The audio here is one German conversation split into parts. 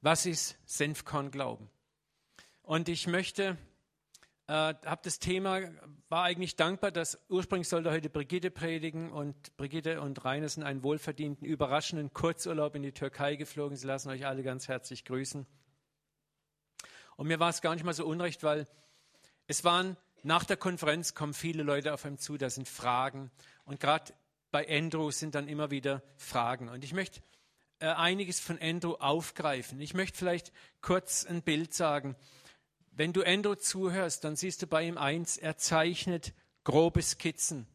was ist Senfkornglauben? Und ich möchte, äh, habe das Thema, war eigentlich dankbar, dass ursprünglich sollte heute Brigitte predigen und Brigitte und Rainer sind einen wohlverdienten, überraschenden Kurzurlaub in die Türkei geflogen. Sie lassen euch alle ganz herzlich grüßen. Und mir war es gar nicht mal so unrecht, weil es waren nach der Konferenz kommen viele Leute auf einem zu, da sind Fragen. Und gerade bei Andrew sind dann immer wieder Fragen. Und ich möchte einiges von Andrew aufgreifen. Ich möchte vielleicht kurz ein Bild sagen. Wenn du Andrew zuhörst, dann siehst du bei ihm eins, er zeichnet grobe Skizzen.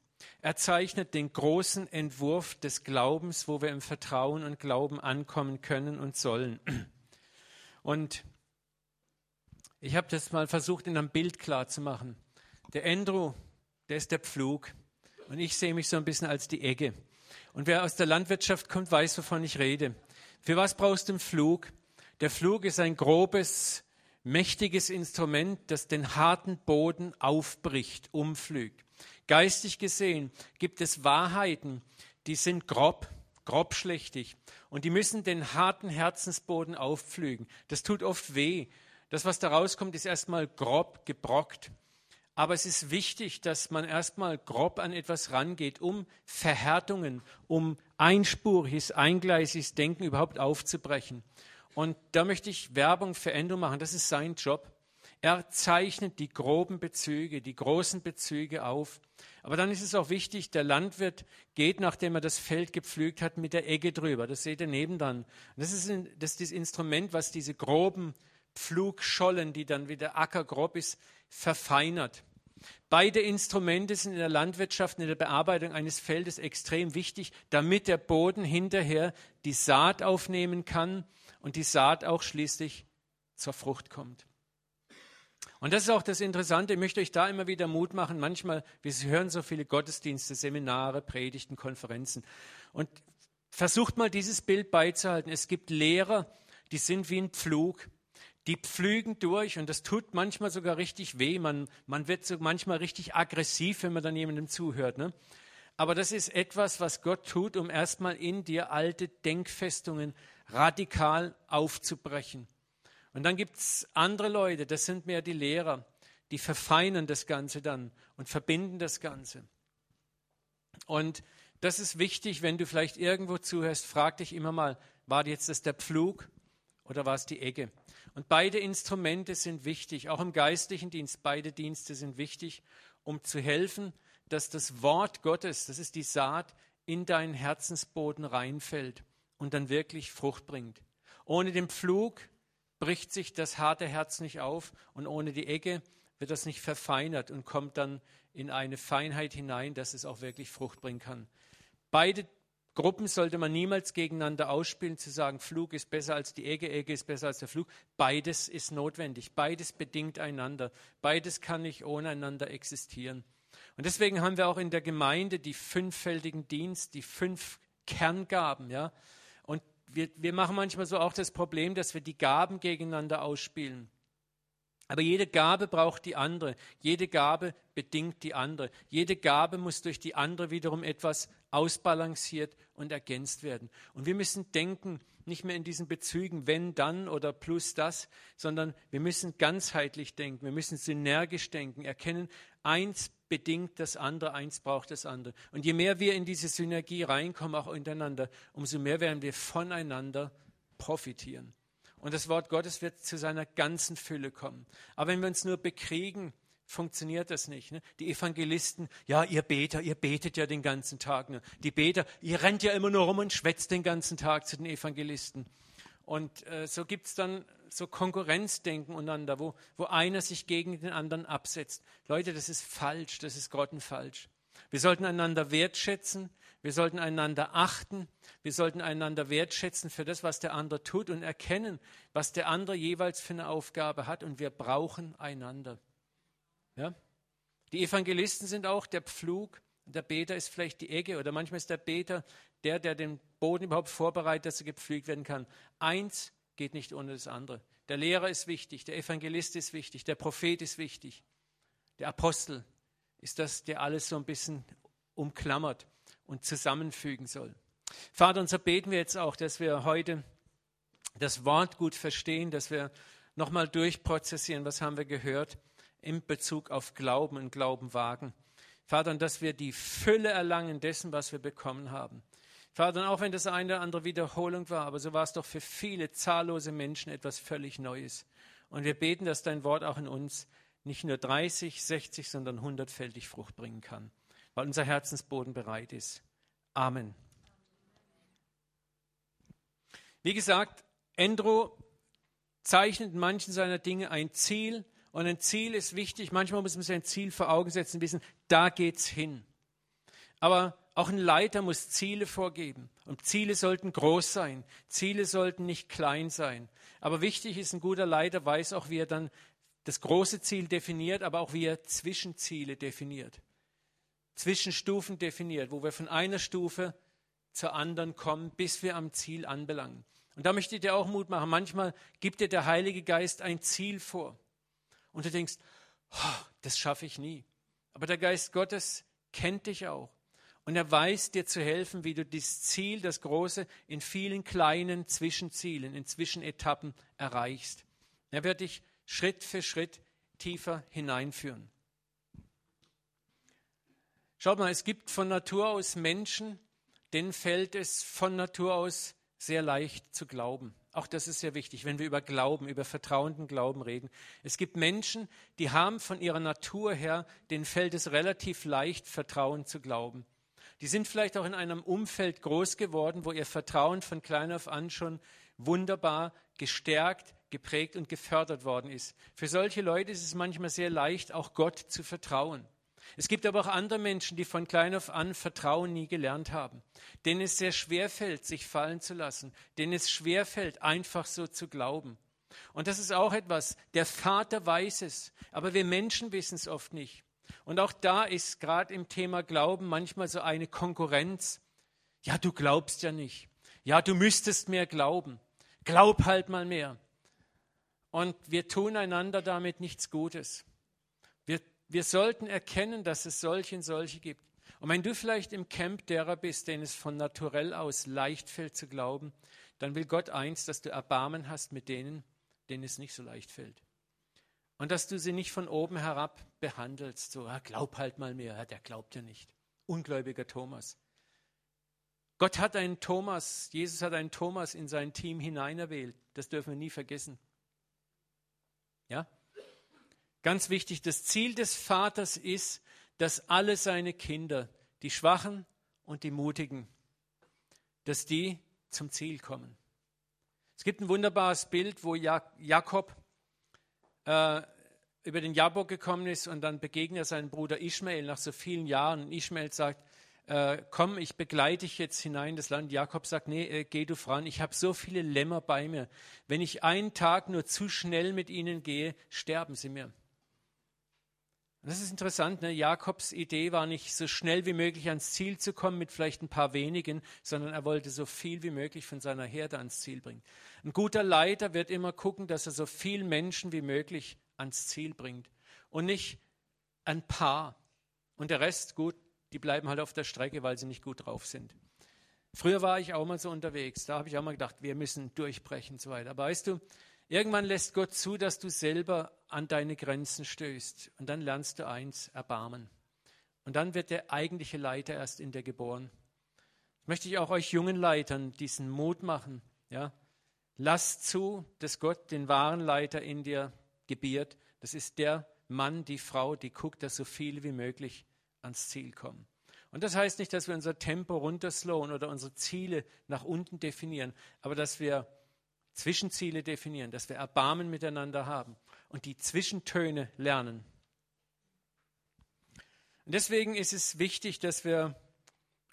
Er zeichnet den großen Entwurf des Glaubens, wo wir im Vertrauen und Glauben ankommen können und sollen. Und ich habe das mal versucht, in einem Bild klar zu machen. Der Andrew, der ist der Pflug. Und ich sehe mich so ein bisschen als die Egge. Und wer aus der Landwirtschaft kommt, weiß, wovon ich rede. Für was brauchst du einen Flug? Der Flug ist ein grobes, mächtiges Instrument, das den harten Boden aufbricht, umflügt. Geistig gesehen gibt es Wahrheiten, die sind grob, grobschlächtig. Und die müssen den harten Herzensboden aufflügen. Das tut oft weh. Das, was da rauskommt, ist erstmal grob gebrockt. Aber es ist wichtig, dass man erstmal grob an etwas rangeht, um Verhärtungen, um einspuriges, eingleisiges Denken überhaupt aufzubrechen. Und da möchte ich Werbung für Endo machen. Das ist sein Job. Er zeichnet die groben Bezüge, die großen Bezüge auf. Aber dann ist es auch wichtig, der Landwirt geht, nachdem er das Feld gepflügt hat, mit der Egge drüber. Das seht ihr nebenan. Das ist, das, ist das Instrument, was diese groben Pflugschollen, die dann wieder ackergrob ist, verfeinert. Beide Instrumente sind in der Landwirtschaft, in der Bearbeitung eines Feldes extrem wichtig, damit der Boden hinterher die Saat aufnehmen kann und die Saat auch schließlich zur Frucht kommt. Und das ist auch das Interessante, ich möchte euch da immer wieder Mut machen. Manchmal, wir hören so viele Gottesdienste, Seminare, Predigten, Konferenzen. Und versucht mal dieses Bild beizuhalten. Es gibt Lehrer, die sind wie ein Pflug die pflügen durch und das tut manchmal sogar richtig weh. Man, man wird so manchmal richtig aggressiv, wenn man dann jemandem zuhört. Ne? Aber das ist etwas, was Gott tut, um erstmal in dir alte Denkfestungen radikal aufzubrechen. Und dann gibt es andere Leute, das sind mehr die Lehrer, die verfeinern das Ganze dann und verbinden das Ganze. Und das ist wichtig, wenn du vielleicht irgendwo zuhörst, frag dich immer mal, war jetzt das der Pflug oder war es die Egge? Und beide Instrumente sind wichtig, auch im geistlichen Dienst. Beide Dienste sind wichtig, um zu helfen, dass das Wort Gottes, das ist die Saat, in deinen Herzensboden reinfällt und dann wirklich Frucht bringt. Ohne den Pflug bricht sich das harte Herz nicht auf und ohne die Ecke wird das nicht verfeinert und kommt dann in eine Feinheit hinein, dass es auch wirklich Frucht bringen kann. Beide Gruppen sollte man niemals gegeneinander ausspielen, zu sagen, Flug ist besser als die Egge, Egge ist besser als der Flug. Beides ist notwendig, beides bedingt einander, beides kann nicht ohne einander existieren. Und deswegen haben wir auch in der Gemeinde die fünffältigen Dienst, die fünf Kerngaben, ja. Und wir, wir machen manchmal so auch das Problem, dass wir die Gaben gegeneinander ausspielen. Aber jede Gabe braucht die andere. Jede Gabe bedingt die andere. Jede Gabe muss durch die andere wiederum etwas ausbalanciert und ergänzt werden. Und wir müssen denken, nicht mehr in diesen Bezügen, wenn, dann oder plus das, sondern wir müssen ganzheitlich denken, wir müssen synergisch denken, erkennen, eins bedingt das andere, eins braucht das andere. Und je mehr wir in diese Synergie reinkommen, auch untereinander, umso mehr werden wir voneinander profitieren. Und das Wort Gottes wird zu seiner ganzen Fülle kommen. Aber wenn wir uns nur bekriegen, funktioniert das nicht. Ne? Die Evangelisten, ja, ihr Beter, ihr betet ja den ganzen Tag. Ne? Die Beter, ihr rennt ja immer nur rum und schwätzt den ganzen Tag zu den Evangelisten. Und äh, so gibt es dann so Konkurrenzdenken untereinander, wo, wo einer sich gegen den anderen absetzt. Leute, das ist falsch, das ist grottenfalsch. Wir sollten einander wertschätzen, wir sollten einander achten, wir sollten einander wertschätzen für das, was der andere tut und erkennen, was der andere jeweils für eine Aufgabe hat und wir brauchen einander. Ja? Die Evangelisten sind auch der Pflug, der Beter ist vielleicht die Egge oder manchmal ist der Beter der, der den Boden überhaupt vorbereitet, dass er gepflügt werden kann. Eins geht nicht ohne das andere. Der Lehrer ist wichtig, der Evangelist ist wichtig, der Prophet ist wichtig, der Apostel ist das, der alles so ein bisschen umklammert und zusammenfügen soll. Vater, unser beten wir jetzt auch, dass wir heute das Wort gut verstehen, dass wir nochmal durchprozessieren, was haben wir gehört in Bezug auf Glauben und Glauben wagen. Vater, und dass wir die Fülle erlangen dessen, was wir bekommen haben. Vater, und auch wenn das eine oder andere Wiederholung war, aber so war es doch für viele zahllose Menschen etwas völlig Neues. Und wir beten, dass dein Wort auch in uns nicht nur 30, 60, sondern hundertfältig Frucht bringen kann, weil unser Herzensboden bereit ist. Amen. Wie gesagt, Endro zeichnet in manchen seiner Dinge ein Ziel und ein Ziel ist wichtig. Manchmal muss man sich ein Ziel vor Augen setzen, wissen, da geht's hin. Aber auch ein Leiter muss Ziele vorgeben. Und Ziele sollten groß sein. Ziele sollten nicht klein sein. Aber wichtig ist, ein guter Leiter weiß auch, wie er dann das große Ziel definiert, aber auch wie er Zwischenziele definiert. Zwischenstufen definiert, wo wir von einer Stufe zur anderen kommen, bis wir am Ziel anbelangen. Und da möchte ich dir auch Mut machen. Manchmal gibt dir der Heilige Geist ein Ziel vor. Und du denkst, oh, das schaffe ich nie. Aber der Geist Gottes kennt dich auch. Und er weiß dir zu helfen, wie du das Ziel, das Große, in vielen kleinen Zwischenzielen, in Zwischenetappen erreichst. Er wird dich Schritt für Schritt tiefer hineinführen. Schaut mal, es gibt von Natur aus Menschen, denen fällt es von Natur aus sehr leicht zu glauben. Auch das ist sehr wichtig, wenn wir über Glauben, über vertrauenden Glauben reden. Es gibt Menschen, die haben von ihrer Natur her, denen fällt es relativ leicht, Vertrauen zu glauben. Die sind vielleicht auch in einem Umfeld groß geworden, wo ihr Vertrauen von klein auf an schon wunderbar gestärkt, geprägt und gefördert worden ist. Für solche Leute ist es manchmal sehr leicht, auch Gott zu vertrauen. Es gibt aber auch andere Menschen, die von klein auf an Vertrauen nie gelernt haben, denen es sehr schwer fällt, sich fallen zu lassen, denen es schwer fällt, einfach so zu glauben. Und das ist auch etwas, der Vater weiß es, aber wir Menschen wissen es oft nicht. Und auch da ist gerade im Thema Glauben manchmal so eine Konkurrenz. Ja, du glaubst ja nicht. Ja, du müsstest mehr glauben. Glaub halt mal mehr. Und wir tun einander damit nichts Gutes. Wir, sollten erkennen, dass es solche und solche gibt. Und wenn du vielleicht im Camp derer bist, denen es von naturell aus leicht fällt zu glauben, dann will Gott eins, dass du Erbarmen hast mit denen, denen es nicht so leicht fällt. Und dass du sie nicht von oben herab behandelst, so, ah, glaub halt mal mehr, der glaubt ja nicht. Ungläubiger Thomas. Gott hat einen Thomas, Jesus hat einen Thomas in sein Team hineinerwählt. Das dürfen wir nie vergessen. Ja? Ganz wichtig, das Ziel des Vaters ist, dass alle seine Kinder, die Schwachen und die Mutigen, dass die zum Ziel kommen. Es gibt ein wunderbares Bild, wo Jakob äh, über den Jabok gekommen ist und dann begegnet er seinen Bruder Ishmael nach so vielen Jahren. Und Ishmael sagt, äh, komm, ich begleite dich jetzt hinein in das Land. Jakob sagt, nee, äh, geh du voran, ich habe so viele Lämmer bei mir. Wenn ich einen Tag nur zu schnell mit ihnen gehe, sterben sie mir. Und das ist interessant, ne? Jakobs Idee war nicht so schnell wie möglich ans Ziel zu kommen mit vielleicht ein paar wenigen, sondern er wollte so viel wie möglich von seiner Herde ans Ziel bringen. Ein guter Leiter wird immer gucken, dass er so viel Menschen wie möglich ans Ziel bringt und nicht ein paar. Und der Rest, gut, die bleiben halt auf der Strecke, weil sie nicht gut drauf sind. Früher war ich auch mal so unterwegs, da habe ich auch mal gedacht, wir müssen durchbrechen und so weiter. Aber weißt du, irgendwann lässt Gott zu, dass du selber an deine Grenzen stößt. Und dann lernst du eins, Erbarmen. Und dann wird der eigentliche Leiter erst in dir geboren. Möchte ich auch euch jungen Leitern diesen Mut machen. Ja? Lasst zu, dass Gott den wahren Leiter in dir gebiert. Das ist der Mann, die Frau, die guckt, dass so viele wie möglich ans Ziel kommen. Und das heißt nicht, dass wir unser Tempo runterslowen oder unsere Ziele nach unten definieren, aber dass wir Zwischenziele definieren, dass wir Erbarmen miteinander haben und die Zwischentöne lernen. Und deswegen ist es wichtig, dass wir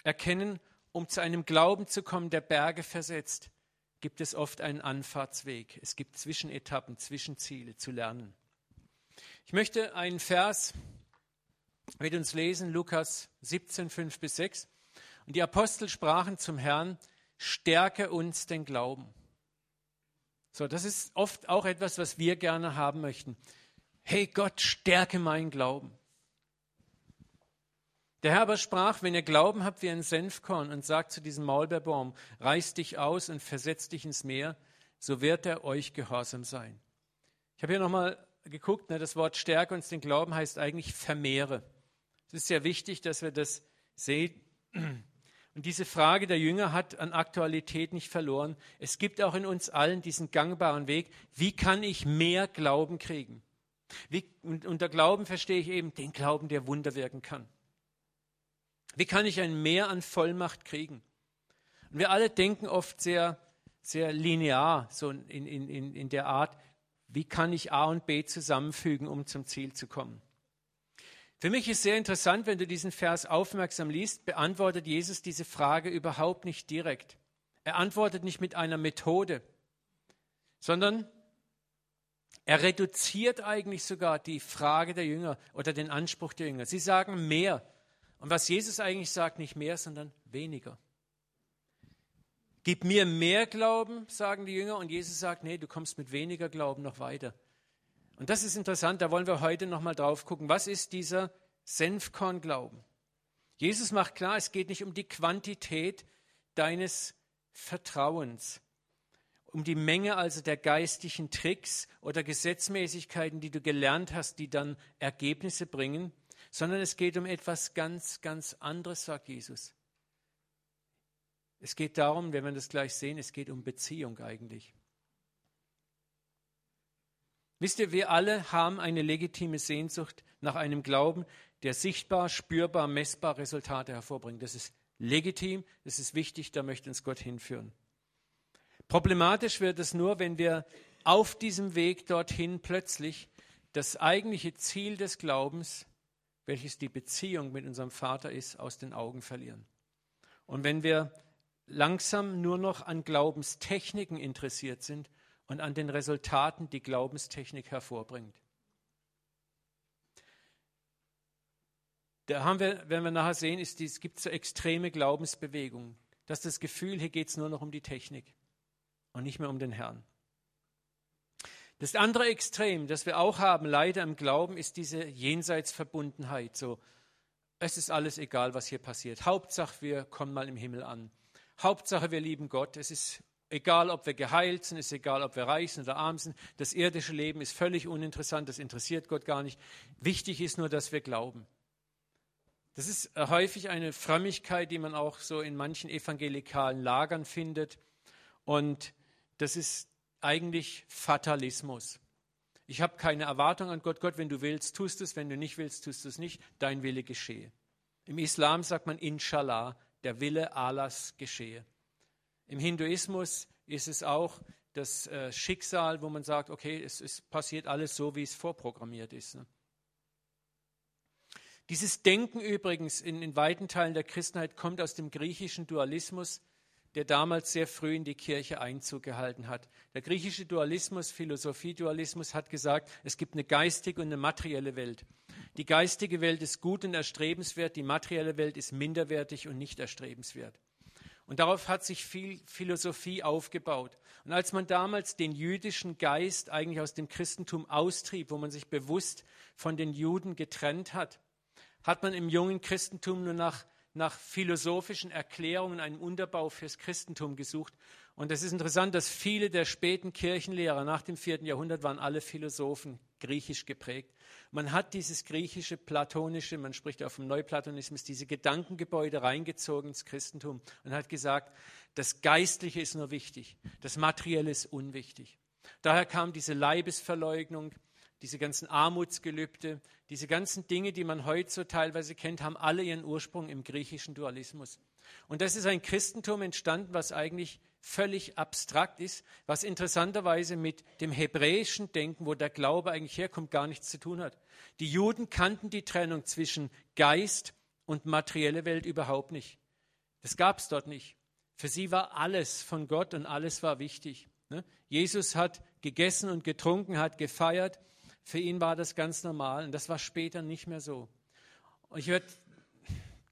erkennen, um zu einem Glauben zu kommen, der Berge versetzt, gibt es oft einen Anfahrtsweg. Es gibt Zwischenetappen, Zwischenziele zu lernen. Ich möchte einen Vers mit uns lesen, Lukas 17, 5 bis 6. Und die Apostel sprachen zum Herrn, stärke uns den Glauben. So, das ist oft auch etwas, was wir gerne haben möchten. Hey Gott, stärke meinen Glauben. Der Herr aber sprach, wenn ihr Glauben habt wie ein Senfkorn und sagt zu diesem Maulbeerbaum, reiß dich aus und versetz dich ins Meer, so wird er euch gehorsam sein. Ich habe hier nochmal geguckt, ne, das Wort Stärke uns den Glauben heißt eigentlich vermehre. Es ist sehr wichtig, dass wir das sehen. Und diese Frage der Jünger hat an Aktualität nicht verloren. Es gibt auch in uns allen diesen gangbaren Weg, wie kann ich mehr Glauben kriegen? Wie, und unter Glauben verstehe ich eben den Glauben, der Wunder wirken kann. Wie kann ich ein Mehr an Vollmacht kriegen? Und wir alle denken oft sehr, sehr linear, so in, in, in, in der Art, wie kann ich A und B zusammenfügen, um zum Ziel zu kommen. Für mich ist sehr interessant, wenn du diesen Vers aufmerksam liest, beantwortet Jesus diese Frage überhaupt nicht direkt. Er antwortet nicht mit einer Methode, sondern er reduziert eigentlich sogar die Frage der Jünger oder den Anspruch der Jünger. Sie sagen mehr. Und was Jesus eigentlich sagt, nicht mehr, sondern weniger. Gib mir mehr Glauben, sagen die Jünger, und Jesus sagt, nee, du kommst mit weniger Glauben noch weiter. Und das ist interessant, da wollen wir heute nochmal drauf gucken. Was ist dieser Senfkornglauben? Jesus macht klar, es geht nicht um die Quantität deines Vertrauens, um die Menge also der geistigen Tricks oder Gesetzmäßigkeiten, die du gelernt hast, die dann Ergebnisse bringen, sondern es geht um etwas ganz, ganz anderes, sagt Jesus. Es geht darum, wenn wir das gleich sehen, es geht um Beziehung eigentlich. Wisst ihr, wir alle haben eine legitime Sehnsucht nach einem Glauben, der sichtbar, spürbar, messbar Resultate hervorbringt. Das ist legitim, das ist wichtig, da möchte uns Gott hinführen. Problematisch wird es nur, wenn wir auf diesem Weg dorthin plötzlich das eigentliche Ziel des Glaubens, welches die Beziehung mit unserem Vater ist, aus den Augen verlieren. Und wenn wir langsam nur noch an Glaubenstechniken interessiert sind und an den Resultaten, die Glaubenstechnik hervorbringt. Da haben wir, wenn wir nachher sehen, ist, es gibt so extreme Glaubensbewegungen, dass das Gefühl, hier geht es nur noch um die Technik und nicht mehr um den Herrn. Das andere Extrem, das wir auch haben, leider im Glauben, ist diese Jenseitsverbundenheit. So, es ist alles egal, was hier passiert. Hauptsache, wir kommen mal im Himmel an. Hauptsache, wir lieben Gott. Es ist egal, ob wir geheilt sind, ist egal, ob wir reich sind oder arm sind. Das irdische Leben ist völlig uninteressant, das interessiert Gott gar nicht. Wichtig ist nur, dass wir glauben. Das ist äh, häufig eine Frömmigkeit, die man auch so in manchen evangelikalen Lagern findet. Und das ist eigentlich Fatalismus. Ich habe keine Erwartung an Gott. Gott, wenn du willst, tust es. Wenn du nicht willst, tust es nicht. Dein Wille geschehe. Im Islam sagt man Inshallah, der Wille Allahs geschehe. Im Hinduismus ist es auch das äh, Schicksal, wo man sagt, okay, es, es, passiert alles so, wie es vorprogrammiert ist. Ne? Dieses Denken übrigens in, in weiten Teilen der Christenheit kommt aus dem griechischen Dualismus, der damals sehr früh in die Kirche Einzug gehalten hat. Der griechische Dualismus, Philosophie-Dualismus hat gesagt, es gibt eine geistige und eine materielle Welt. Die geistige Welt ist gut und erstrebenswert, die materielle Welt ist minderwertig und nicht erstrebenswert. Und darauf hat sich viel Philosophie aufgebaut. Und als man damals den jüdischen Geist eigentlich aus dem Christentum austrieb, wo man sich bewusst von den Juden getrennt hat, hat man im jungen Christentum nur nach, nach philosophischen Erklärungen einen Unterbau fürs Christentum gesucht. Und es ist interessant, dass viele der späten Kirchenlehrer nach dem vierten Jahrhundert waren alle Philosophen griechisch geprägt. Man hat dieses griechische, platonische, man spricht auch vom Neuplatonismus, diese Gedankengebäude reingezogen ins Christentum und hat gesagt, das Geistliche ist nur wichtig, das Materielle ist unwichtig. Daher kam diese Leibesverleugnung, diese ganzen Armutsgelübde, diese ganzen Dinge, die man heute so teilweise kennt, haben alle ihren Ursprung im griechischen Dualismus. Und das ist ein Christentum entstanden, was eigentlich völlig abstrakt ist, was interessanterweise mit dem hebräischen Denken, wo der Glaube eigentlich herkommt, gar nichts zu tun hat. Die Juden kannten die Trennung zwischen Geist und materielle Welt überhaupt nicht. Das gab es dort nicht. Für sie war alles von Gott und alles war wichtig. Ne? Jesus hat gegessen und getrunken, hat gefeiert. Für ihn war das ganz normal und das war später nicht mehr so. Ich werde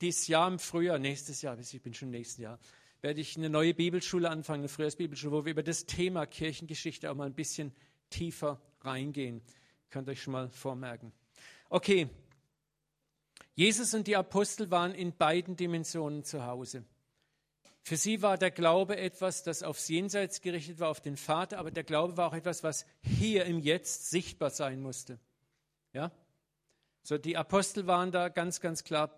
dieses Jahr im Frühjahr, nächstes Jahr, ich bin schon im nächsten Jahr, werde ich eine neue Bibelschule anfangen, eine Frühjahrsbibelschule, wo wir über das Thema Kirchengeschichte auch mal ein bisschen tiefer reingehen. Könnt ihr euch schon mal vormerken. Okay. Jesus und die Apostel waren in beiden Dimensionen zu Hause. Für sie war der Glaube etwas, das aufs Jenseits gerichtet war, auf den Vater, aber der Glaube war auch etwas, was hier im Jetzt sichtbar sein musste. Ja? So, die Apostel waren da ganz, ganz klar.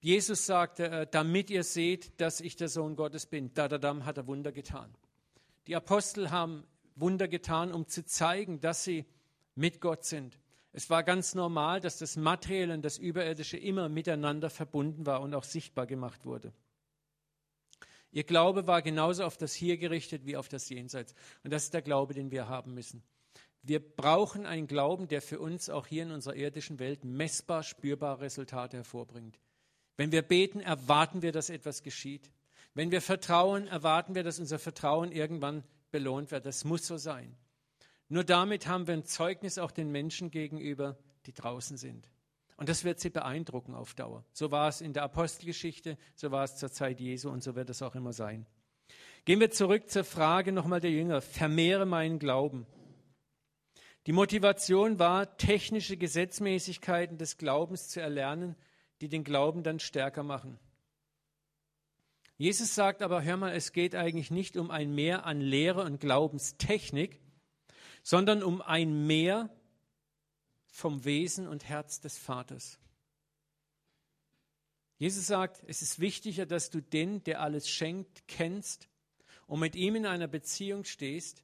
Jesus sagte, äh, damit ihr seht, dass ich der Sohn Gottes bin. Da, da, da, hat er Wunder getan. Die Apostel haben Wunder getan, um zu zeigen, dass sie mit Gott sind. Es war ganz normal, dass das Materielle und das Überirdische immer miteinander verbunden war und auch sichtbar gemacht wurde. Ihr Glaube war genauso auf das Hier gerichtet wie auf das Jenseits. Und das ist der Glaube, den wir haben müssen. Wir brauchen einen Glauben, der für uns auch hier in unserer irdischen Welt messbar spürbare Resultate hervorbringt. Wenn wir beten, erwarten wir, dass etwas geschieht. Wenn wir vertrauen, erwarten wir, dass unser Vertrauen irgendwann belohnt wird. Das muss so sein. Nur damit haben wir ein Zeugnis auch den Menschen gegenüber, die draußen sind. Und das wird sie beeindrucken auf Dauer. So war es in der Apostelgeschichte, so war es zur Zeit Jesu und so wird es auch immer sein. Gehen wir zurück zur Frage nochmal der Jünger. Vermehre meinen Glauben. Die Motivation war, technische Gesetzmäßigkeiten des Glaubens zu erlernen, die den Glauben dann stärker machen. Jesus sagt aber, hör mal, es geht eigentlich nicht um ein Mehr an Lehre und Glaubenstechnik, sondern um ein Mehr vom Wesen und Herz des Vaters. Jesus sagt, es ist wichtiger, dass du den, der alles schenkt, kennst und mit ihm in einer Beziehung stehst,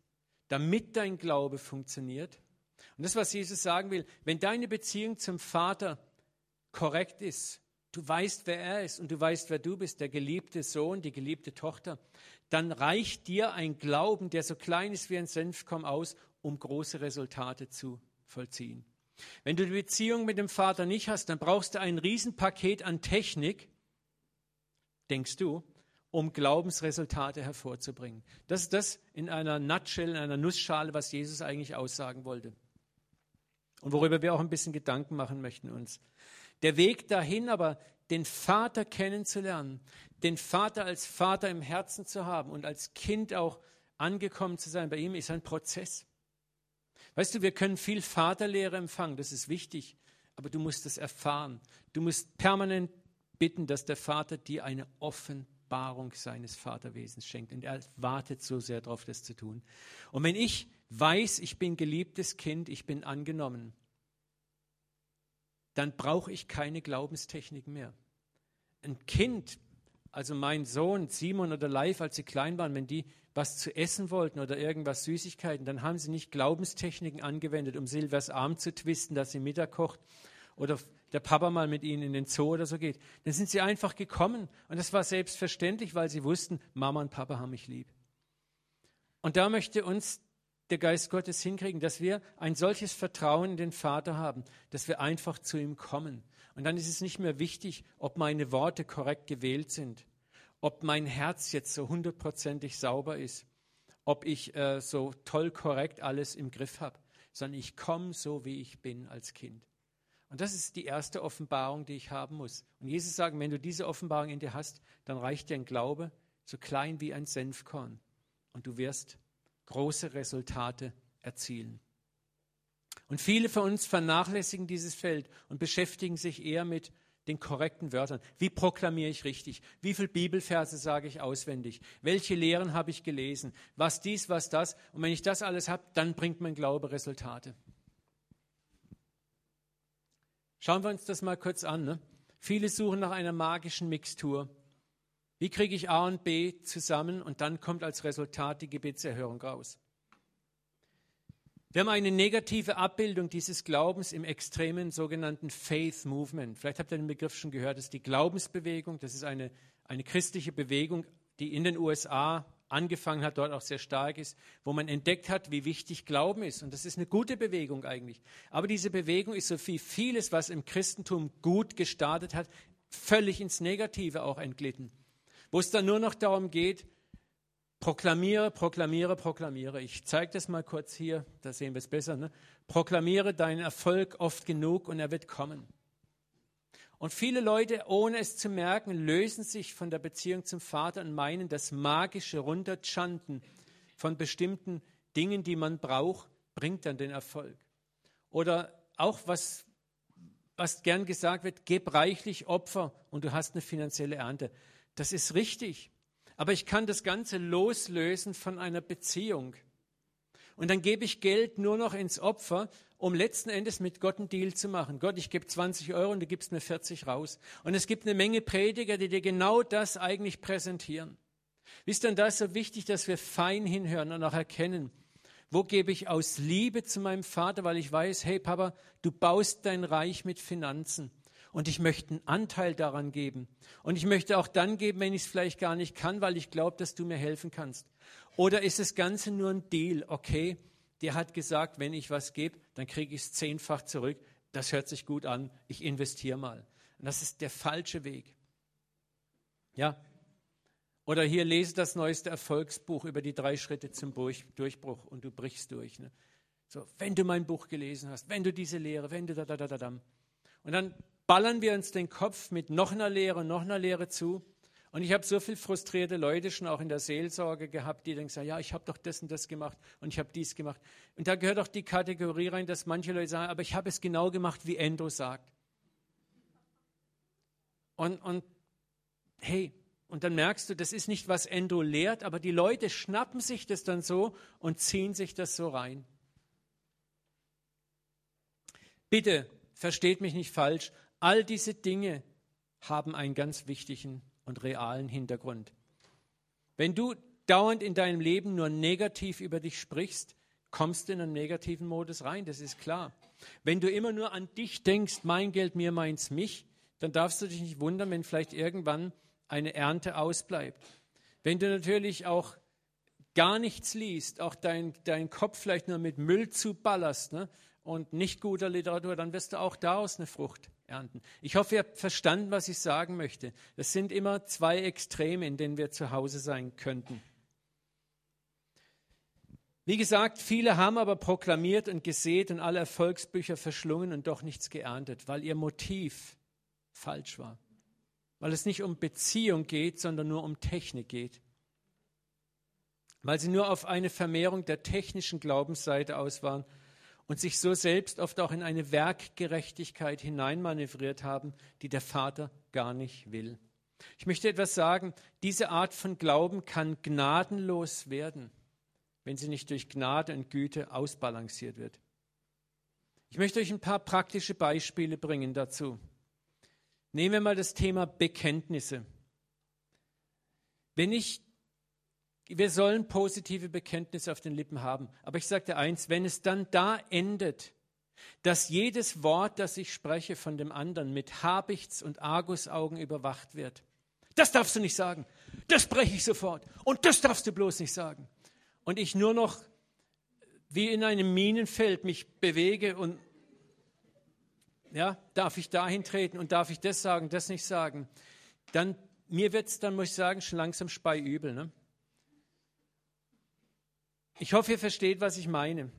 damit dein Glaube funktioniert. Und das, was Jesus sagen will, wenn deine Beziehung zum Vater korrekt ist, du weißt, wer er ist und du weißt, wer du bist, der geliebte Sohn, die geliebte Tochter, dann reicht dir ein Glauben, der so klein ist wie ein Senfkorn aus, um große Resultate zu vollziehen. Wenn du die Beziehung mit dem Vater nicht hast, dann brauchst du ein Riesenpaket an Technik, denkst du, um Glaubensresultate hervorzubringen. Das ist das in einer Nutshell, in einer Nussschale, was Jesus eigentlich aussagen wollte. Und worüber wir auch ein bisschen Gedanken machen möchten uns. Der Weg dahin aber, den Vater kennenzulernen, den Vater als Vater im Herzen zu haben und als Kind auch angekommen zu sein bei ihm, ist ein Prozess. Weißt du, wir können viel Vaterlehre empfangen, das ist wichtig, aber du musst es erfahren. Du musst permanent bitten, dass der Vater dir eine Offenbarung seines Vaterwesens schenkt. Und er wartet so sehr darauf, das zu tun. Und wenn ich weiß, ich bin geliebtes Kind, ich bin angenommen, dann brauche ich keine Glaubenstechnik mehr. Ein Kind, also mein Sohn Simon oder Leif, als sie klein waren, wenn die was zu essen wollten oder irgendwas Süßigkeiten, dann haben sie nicht Glaubenstechniken angewendet, um Silvers Arm zu twisten, dass sie Mittag kocht oder der Papa mal mit ihnen in den Zoo oder so geht. Dann sind sie einfach gekommen und das war selbstverständlich, weil sie wussten, Mama und Papa haben mich lieb. Und da möchte uns der Geist Gottes hinkriegen, dass wir ein solches Vertrauen in den Vater haben, dass wir einfach zu ihm kommen. Und dann ist es nicht mehr wichtig, ob meine Worte korrekt gewählt sind ob mein Herz jetzt so hundertprozentig sauber ist, ob ich äh, so toll korrekt alles im Griff habe, sondern ich komme so, wie ich bin als Kind. Und das ist die erste Offenbarung, die ich haben muss. Und Jesus sagt, wenn du diese Offenbarung in dir hast, dann reicht dir ein Glaube so klein wie ein Senfkorn. Und du wirst große Resultate erzielen. Und viele von uns vernachlässigen dieses Feld und beschäftigen sich eher mit den korrekten Wörtern. Wie proklamiere ich richtig? Wie viele Bibelverse sage ich auswendig? Welche Lehren habe ich gelesen? Was dies, was das? Und wenn ich das alles habe, dann bringt mein Glaube Resultate. Schauen wir uns das mal kurz an. Ne? Viele suchen nach einer magischen Mixtur. Wie kriege ich A und B zusammen und dann kommt als Resultat die Gebetserhörung raus? Wir haben eine negative Abbildung dieses Glaubens im extremen sogenannten Faith Movement. Vielleicht habt ihr den Begriff schon gehört, das ist die Glaubensbewegung. Das ist eine, eine christliche Bewegung, die in den USA angefangen hat, dort auch sehr stark ist, wo man entdeckt hat, wie wichtig Glauben ist. Und das ist eine gute Bewegung eigentlich. Aber diese Bewegung ist so wie vieles, was im Christentum gut gestartet hat, völlig ins Negative auch entglitten. Wo es dann nur noch darum geht, Proklamiere, proklamiere, proklamiere. Ich zeige das mal kurz hier, da sehen wir es besser. Ne? Proklamiere deinen Erfolg oft genug und er wird kommen. Und viele Leute, ohne es zu merken, lösen sich von der Beziehung zum Vater und meinen, das magische Runterchanten von bestimmten Dingen, die man braucht, bringt dann den Erfolg. Oder auch was, was gern gesagt wird, gib reichlich Opfer und du hast eine finanzielle Ernte. Das ist richtig. Aber ich kann das Ganze loslösen von einer Beziehung. Und dann gebe ich Geld nur noch ins Opfer, um letzten Endes mit Gott einen Deal zu machen. Gott, ich gebe 20 Euro und du gibst mir 40 raus. Und es gibt eine Menge Prediger, die dir genau das eigentlich präsentieren. Wisst ihr, und da ist so wichtig, dass wir fein hinhören und auch erkennen, wo gebe ich aus Liebe zu meinem Vater, weil ich weiß, hey Papa, du baust dein Reich mit Finanzen und ich möchte einen Anteil daran geben. Und ich möchte auch dann geben, wenn ich es vielleicht gar nicht kann, weil ich glaube, dass du mir helfen kannst. Oder ist das Ganze nur ein Deal? Okay, der hat gesagt, wenn ich was gebe, dann kriege ich es zehnfach zurück. Das hört sich gut an. Ich investiere mal. Und das ist der falsche Weg. Ja, oder hier lese das neueste Erfolgsbuch über die drei Schritte zum Durchbruch und du brichst durch. Ne? So, wenn du mein Buch gelesen hast, wenn du diese Lehre, wenn du da, da, da, da, da. Und dann ballern wir uns den Kopf mit noch einer Lehre, noch einer Lehre zu. Und ich habe so viele frustrierte Leute schon auch in der Seelsorge gehabt, die dann sagen, ja, ich habe doch das und das gemacht und ich habe dies gemacht. Und da gehört auch die Kategorie rein, dass manche Leute sagen, aber ich habe es genau gemacht, wie Endo sagt. Und, und hey, und dann merkst du, das ist nicht, was Endo lehrt, aber die Leute schnappen sich das dann so und ziehen sich das so rein. Bitte, versteht mich nicht falsch, all diese Dinge haben einen ganz wichtigen und realen Hintergrund. Wenn du dauernd in deinem Leben nur negativ über dich sprichst, kommst du in einen negativen Modus rein, das ist klar. Wenn du immer nur an dich denkst, mein Geld, mir, meins, mich, dann darfst du dich nicht wundern, wenn vielleicht irgendwann eine Ernte ausbleibt. Wenn du natürlich auch gar nichts liest, auch dein, dein Kopf vielleicht nur mit Müll zuballerst ne, und nicht guter Literatur, dann wirst du auch daraus eine Frucht ernten. Ich hoffe, ihr habt verstanden, was ich sagen möchte. Das sind immer zwei Extreme, in denen wir zu Hause sein könnten. Wie gesagt, viele haben aber proklamiert und gesät und alle Erfolgsbücher verschlungen und doch nichts geerntet, weil ihr Motiv falsch war weil es nicht um Beziehung geht, sondern nur um Technik geht. Weil sie nur auf eine Vermehrung der technischen Glaubensseite aus waren und sich so selbst oft auch in eine Werkgerechtigkeit hineinmanövriert haben, die der Vater gar nicht will. Ich möchte etwas sagen, diese Art von Glauben kann gnadenlos werden, wenn sie nicht durch Gnade und Güte ausbalanciert wird. Ich möchte euch ein paar praktische Beispiele bringen dazu. Nehmen wir mal das Thema Bekenntnisse. Wenn ich, wir sollen positive Bekenntnisse auf den Lippen haben, aber ich dir eins, wenn es dann da endet, dass jedes Wort, das ich spreche, von dem anderen mit Habichts- und Argusaugen überwacht wird. Das darfst du nicht sagen. Das breche ich sofort. Und das darfst du bloß nicht sagen. Und ich nur noch wie in einem Minenfeld mich bewege und ja, darf ich dahin treten und darf ich das sagen, das nicht sagen, dann mir wird es dann, muss ich sagen, schon langsam speiübel. Ne? Ich hoffe, ihr versteht, was ich meine.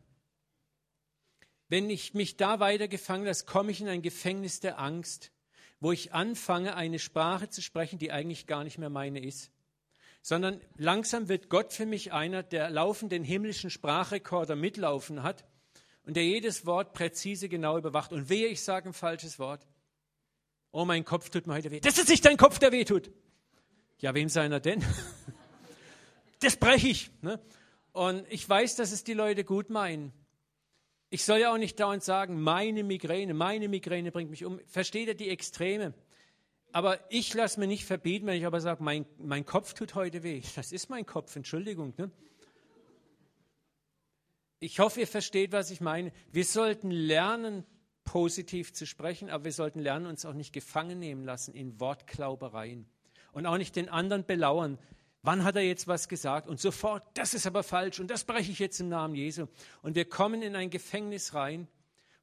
Wenn ich mich da weiter gefangen lasse, komme ich in ein Gefängnis der Angst, wo ich anfange, eine Sprache zu sprechen, die eigentlich gar nicht mehr meine ist. Sondern langsam wird Gott für mich einer, der laufend den himmlischen Sprachrekorder mitlaufen hat und der jedes Wort präzise genau überwacht. Und wehe, ich sage ein falsches Wort. Oh, mein Kopf tut mir heute weh. Das ist nicht dein Kopf, der weh tut. Ja, wem seiner denn? Das breche ich. Ne? Und ich weiß, dass es die Leute gut meinen. Ich soll ja auch nicht dauernd sagen, meine Migräne, meine Migräne bringt mich um. Versteht ihr die Extreme? Aber ich lasse mir nicht verbieten, wenn ich aber sage, mein, mein Kopf tut heute weh. Das ist mein Kopf, Entschuldigung. Ne? Ich hoffe, ihr versteht, was ich meine. Wir sollten lernen, positiv zu sprechen, aber wir sollten lernen, uns auch nicht gefangen nehmen lassen in Wortklaubereien und auch nicht den anderen belauern. Wann hat er jetzt was gesagt? Und sofort, das ist aber falsch und das breche ich jetzt im Namen Jesu. Und wir kommen in ein Gefängnis rein,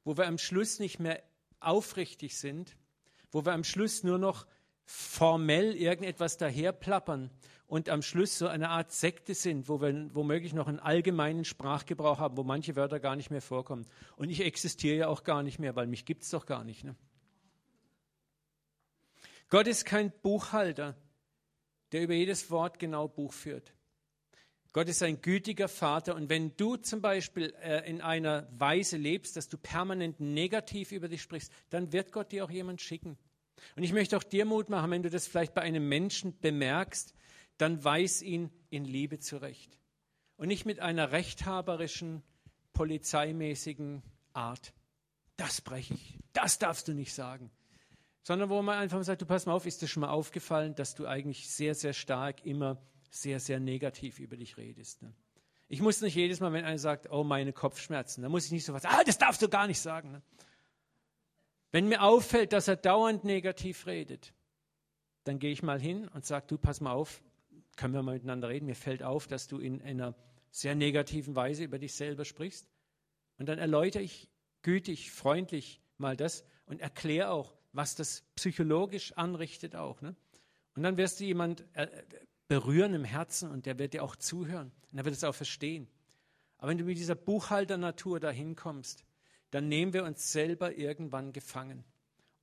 wo wir am Schluss nicht mehr aufrichtig sind, wo wir am Schluss nur noch formell irgendetwas daherplappern und am Schluss so eine Art Sekte sind, wo wir womöglich noch einen allgemeinen Sprachgebrauch haben, wo manche Wörter gar nicht mehr vorkommen. Und ich existiere ja auch gar nicht mehr, weil mich gibt es doch gar nicht. Ne? Gott ist kein Buchhalter, der über jedes Wort genau Buch führt. Gott ist ein gütiger Vater und wenn du zum Beispiel äh, in einer Weise lebst, dass du permanent negativ über dich sprichst, dann wird Gott dir auch jemand schicken. Und ich möchte auch dir Mut machen, wenn du das vielleicht bei einem Menschen bemerkst, dann weis ihn in Liebe zurecht. Und nicht mit einer rechthaberischen, polizeimäßigen Art. Das breche ich. Das darfst du nicht sagen. Sondern wo man einfach sagt, du pass mal auf, ist dir schon mal aufgefallen, dass du eigentlich sehr, sehr stark immer sehr, sehr negativ über dich redest. Ne? Ich muss nicht jedes Mal, wenn einer sagt, oh, meine Kopfschmerzen, dann muss ich nicht so was, ah, das darfst du gar nicht sagen. Ne? Wenn mir auffällt, dass er dauernd negativ redet, dann gehe ich mal hin und sage, du, pass mal auf, können wir mal miteinander reden. Mir fällt auf, dass du in einer sehr negativen Weise über dich selber sprichst. Und dann erläutere ich gütig, freundlich mal das und erkläre auch, was das psychologisch anrichtet auch. Ne? Und dann wirst du jemand äh, berühren im Herzen und der wird dir auch zuhören und er wird es auch verstehen. Aber wenn du mit dieser Buchhalternatur dahin kommst, dann nehmen wir uns selber irgendwann gefangen.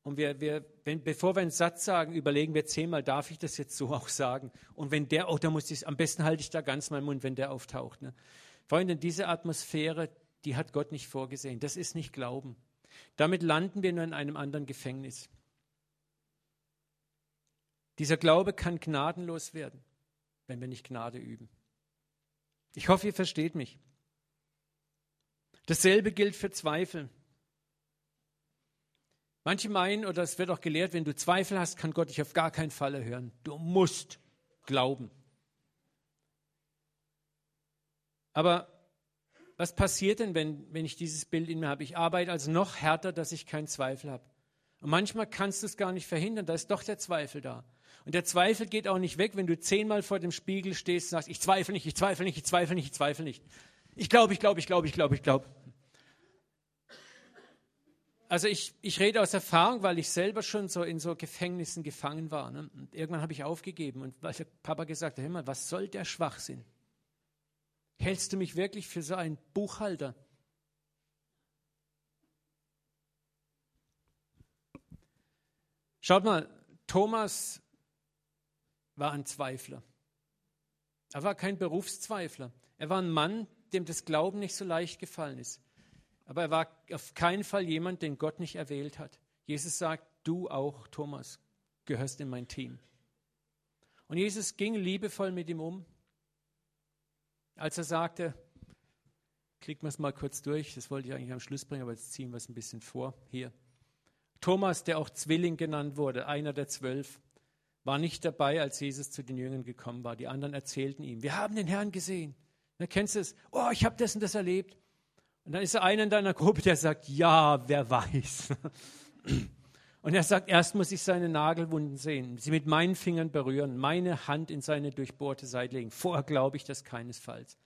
Und wir, wir, wenn, bevor wir einen Satz sagen, überlegen wir zehnmal, darf ich das jetzt so auch sagen? Und wenn der, oh, da muss ich, am besten halte ich da ganz meinen Mund, wenn der auftaucht. Ne? Freunde, diese Atmosphäre, die hat Gott nicht vorgesehen. Das ist nicht Glauben. Damit landen wir nur in einem anderen Gefängnis. Dieser Glaube kann gnadenlos werden wenn wir nicht Gnade üben. Ich hoffe, ihr versteht mich. Dasselbe gilt für Zweifel. Manche meinen, oder es wird auch gelehrt, wenn du Zweifel hast, kann Gott dich auf gar keinen Fall erhören. Du musst glauben. Aber was passiert denn, wenn, wenn ich dieses Bild in mir habe? Ich arbeite also noch härter, dass ich keinen Zweifel habe. Und manchmal kannst du es gar nicht verhindern, da ist doch der Zweifel da. Und der Zweifel geht auch nicht weg, wenn du zehnmal vor dem Spiegel stehst und sagst, ich zweifle nicht, ich zweifle nicht, ich zweifle nicht, ich zweifle nicht. Ich glaube, ich glaube, ich glaube, ich glaube, ich glaube. Also ich, ich rede aus Erfahrung, weil ich selber schon so in so Gefängnissen gefangen war. Ne? Und irgendwann habe ich aufgegeben und weil der Papa gesagt hat, mal, was soll der Schwachsinn? Hältst du mich wirklich für so einen Buchhalter? Schaut mal, Thomas war ein Zweifler. Er war kein Berufszweifler. Er war ein Mann, dem das Glauben nicht so leicht gefallen ist. Aber er war auf keinen Fall jemand, den Gott nicht erwählt hat. Jesus sagt, du auch, Thomas, gehörst in mein Team. Und Jesus ging liebevoll mit ihm um, als er sagte, klicken wir es mal kurz durch, das wollte ich eigentlich am Schluss bringen, aber jetzt ziehen wir es ein bisschen vor. Hier. Thomas, der auch Zwilling genannt wurde, einer der zwölf, war nicht dabei, als Jesus zu den Jüngern gekommen war. Die anderen erzählten ihm, wir haben den Herrn gesehen. Dann kennst du es, oh, ich habe das und das erlebt. Und dann ist er einer in deiner Gruppe, der sagt, ja, wer weiß. Und er sagt, erst muss ich seine Nagelwunden sehen, sie mit meinen Fingern berühren, meine Hand in seine durchbohrte Seite legen. Vorher glaube ich das keinesfalls.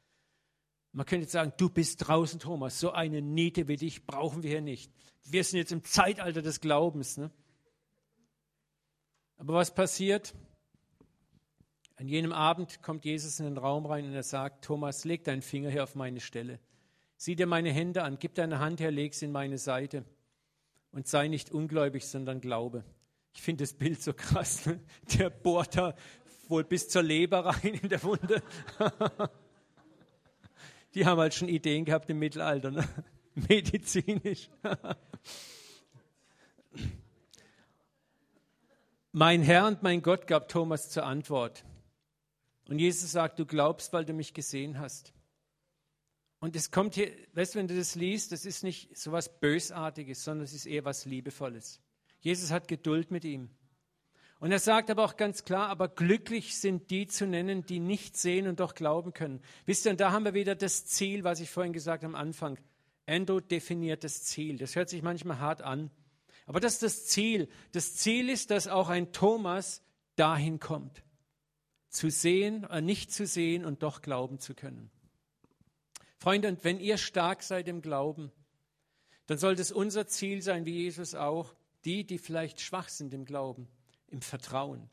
Man könnte sagen, du bist draußen, Thomas, so eine Niete wie dich brauchen wir hier nicht. Wir sind jetzt im Zeitalter des Glaubens. Ne? Aber was passiert? An jenem Abend kommt Jesus in den Raum rein und er sagt, Thomas, leg deinen Finger hier auf meine Stelle. Sieh dir meine Hände an, gib deine Hand her, leg sie in meine Seite und sei nicht ungläubig, sondern glaube. Ich finde das Bild so krass. Ne? Der bohrt da wohl bis zur Leber rein in der Wunde. Die haben halt schon Ideen gehabt im Mittelalter, ne? medizinisch. Mein Herr und mein Gott gab Thomas zur Antwort. Und Jesus sagt, du glaubst, weil du mich gesehen hast. Und es kommt hier, weißt du, wenn du das liest, das ist nicht so was Bösartiges, sondern es ist eher was Liebevolles. Jesus hat Geduld mit ihm. Und er sagt aber auch ganz klar, aber glücklich sind die zu nennen, die nicht sehen und doch glauben können. Wisst ihr, und da haben wir wieder das Ziel, was ich vorhin gesagt habe am Anfang. Andrew definiert das Ziel. Das hört sich manchmal hart an. Aber das ist das Ziel. Das Ziel ist, dass auch ein Thomas dahin kommt. Zu sehen, äh, nicht zu sehen und doch glauben zu können. Freunde, und wenn ihr stark seid im Glauben, dann sollte es unser Ziel sein, wie Jesus auch, die, die vielleicht schwach sind im Glauben, im Vertrauen,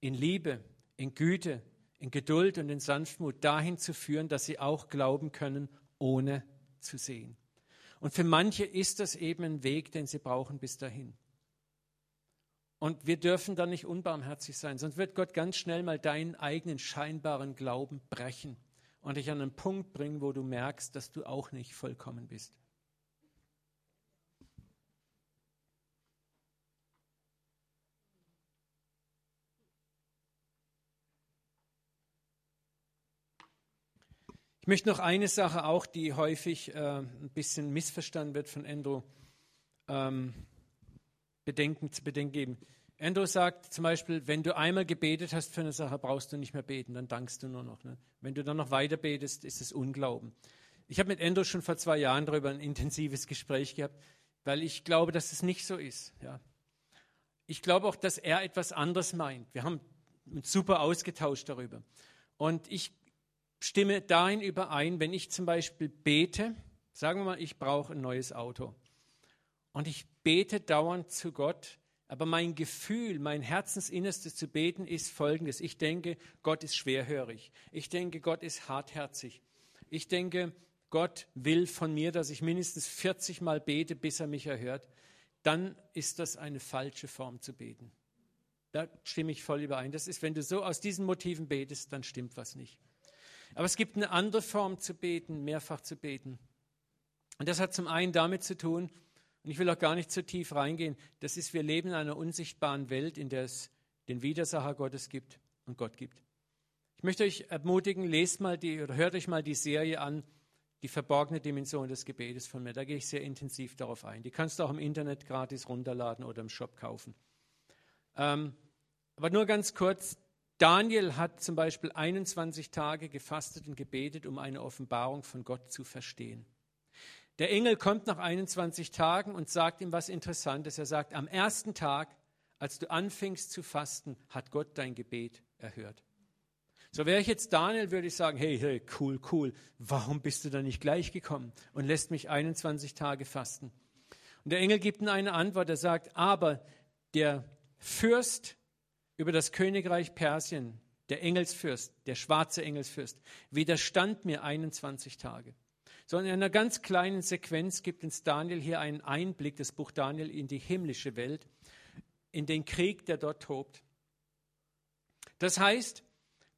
in Liebe, in Güte, in Geduld und in Sanftmut dahin zu führen, dass sie auch glauben können, ohne zu sehen. Und für manche ist das eben ein Weg, den sie brauchen bis dahin. Und wir dürfen da nicht unbarmherzig sein, sonst wird Gott ganz schnell mal deinen eigenen scheinbaren Glauben brechen und dich an einen Punkt bringen, wo du merkst, dass du auch nicht vollkommen bist. Ich möchte noch eine Sache auch, die häufig äh, ein bisschen missverstanden wird von Andrew, ähm, bedenken, zu bedenken geben. Andrew sagt zum Beispiel, wenn du einmal gebetet hast für eine Sache, brauchst du nicht mehr beten, dann dankst du nur noch. Ne? Wenn du dann noch weiter betest, ist es Unglauben. Ich habe mit Andrew schon vor zwei Jahren darüber ein intensives Gespräch gehabt, weil ich glaube, dass es nicht so ist. Ja. Ich glaube auch, dass er etwas anderes meint. Wir haben uns super ausgetauscht darüber. Und ich stimme dahin überein, wenn ich zum Beispiel bete, sagen wir mal, ich brauche ein neues Auto. Und ich bete dauernd zu Gott, aber mein Gefühl, mein Herzensinnerstes zu beten ist folgendes. Ich denke, Gott ist schwerhörig. Ich denke, Gott ist hartherzig. Ich denke, Gott will von mir, dass ich mindestens 40 Mal bete, bis er mich erhört. Dann ist das eine falsche Form zu beten. Da stimme ich voll überein. Das ist, wenn du so aus diesen Motiven betest, dann stimmt was nicht. Aber es gibt eine andere Form zu beten, mehrfach zu beten. Und das hat zum einen damit zu tun, und ich will auch gar nicht zu tief reingehen, das ist, wir leben in einer unsichtbaren Welt, in der es den Widersacher Gottes gibt und Gott gibt. Ich möchte euch ermutigen, lest mal die oder hört euch mal die Serie an, die verborgene Dimension des Gebetes von mir. Da gehe ich sehr intensiv darauf ein. Die kannst du auch im Internet gratis runterladen oder im Shop kaufen. Ähm, aber nur ganz kurz, Daniel hat zum Beispiel 21 Tage gefastet und gebetet, um eine Offenbarung von Gott zu verstehen. Der Engel kommt nach 21 Tagen und sagt ihm was Interessantes. Er sagt, am ersten Tag, als du anfingst zu fasten, hat Gott dein Gebet erhört. So wäre ich jetzt Daniel, würde ich sagen, hey, hey, cool, cool, warum bist du da nicht gleich gekommen und lässt mich 21 Tage fasten? Und der Engel gibt ihm eine Antwort, er sagt, aber der Fürst über das Königreich Persien, der Engelsfürst, der schwarze Engelsfürst, widerstand mir 21 Tage. So in einer ganz kleinen Sequenz gibt uns Daniel hier einen Einblick, das Buch Daniel, in die himmlische Welt, in den Krieg, der dort tobt. Das heißt,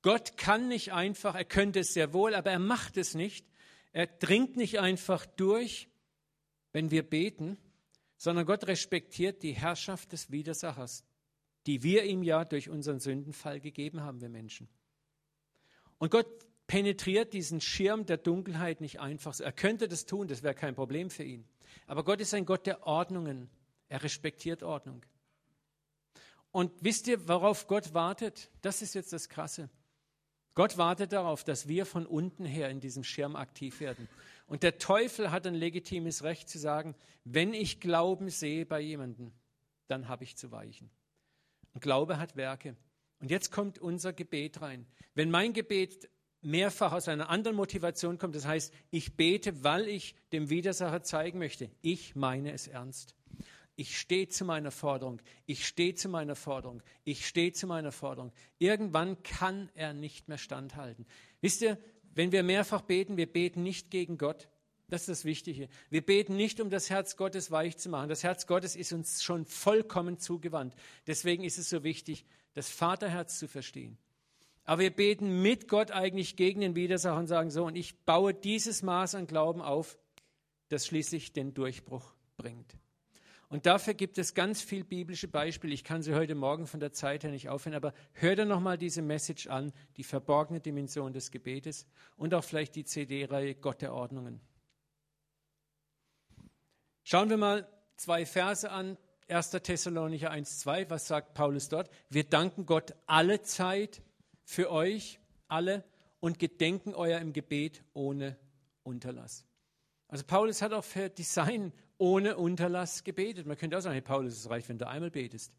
Gott kann nicht einfach, er könnte es sehr wohl, aber er macht es nicht. Er dringt nicht einfach durch, wenn wir beten, sondern Gott respektiert die Herrschaft des Widersachers, die wir ihm ja durch unseren Sündenfall gegeben haben, wir Menschen. Und Gott penetriert diesen Schirm der Dunkelheit nicht einfach. Er könnte das tun, das wäre kein Problem für ihn. Aber Gott ist ein Gott der Ordnungen. Er respektiert Ordnung. Und wisst ihr, worauf Gott wartet? Das ist jetzt das Krasse. Gott wartet darauf, dass wir von unten her in diesem Schirm aktiv werden. Und der Teufel hat ein legitimes Recht zu sagen, wenn ich Glauben sehe bei jemandem, dann habe ich zu weichen. Und Glaube hat Werke. Und jetzt kommt unser Gebet rein. Wenn mein Gebet mehrfach aus einer anderen Motivation kommt, das heißt, ich bete, weil ich dem Widersacher zeigen möchte, ich meine es ernst. Ich stehe zu meiner Forderung, ich stehe zu meiner Forderung, ich stehe zu meiner Forderung. Irgendwann kann er nicht mehr standhalten. Wisst ihr, wenn wir mehrfach beten, wir beten nicht gegen Gott, das ist das Wichtige. Wir beten nicht, um das Herz Gottes weich zu machen. Das Herz Gottes ist uns schon vollkommen zugewandt. Deswegen ist es so wichtig, das Vaterherz zu verstehen. Aber wir beten mit Gott eigentlich gegen den Widersacher und sagen so, und ich baue dieses Maß an Glauben auf, das schließlich den Durchbruch bringt. Und dafür gibt es ganz viele biblische Beispiele. Ich kann sie heute Morgen von der Zeit her nicht aufhören, aber hör dir nochmal diese Message an, die verborgene Dimension des Gebetes und auch vielleicht die CD-Reihe Gott der Ordnungen. Schauen wir mal zwei Verse an. 1. Thessalonicher 1, 2. Was sagt Paulus dort? Wir danken Gott alle Zeit für euch alle und gedenken euer im Gebet ohne Unterlass. Also Paulus hat auch für Design ohne Unterlass gebetet. Man könnte auch sagen, hey Paulus, es reicht, wenn du einmal betest.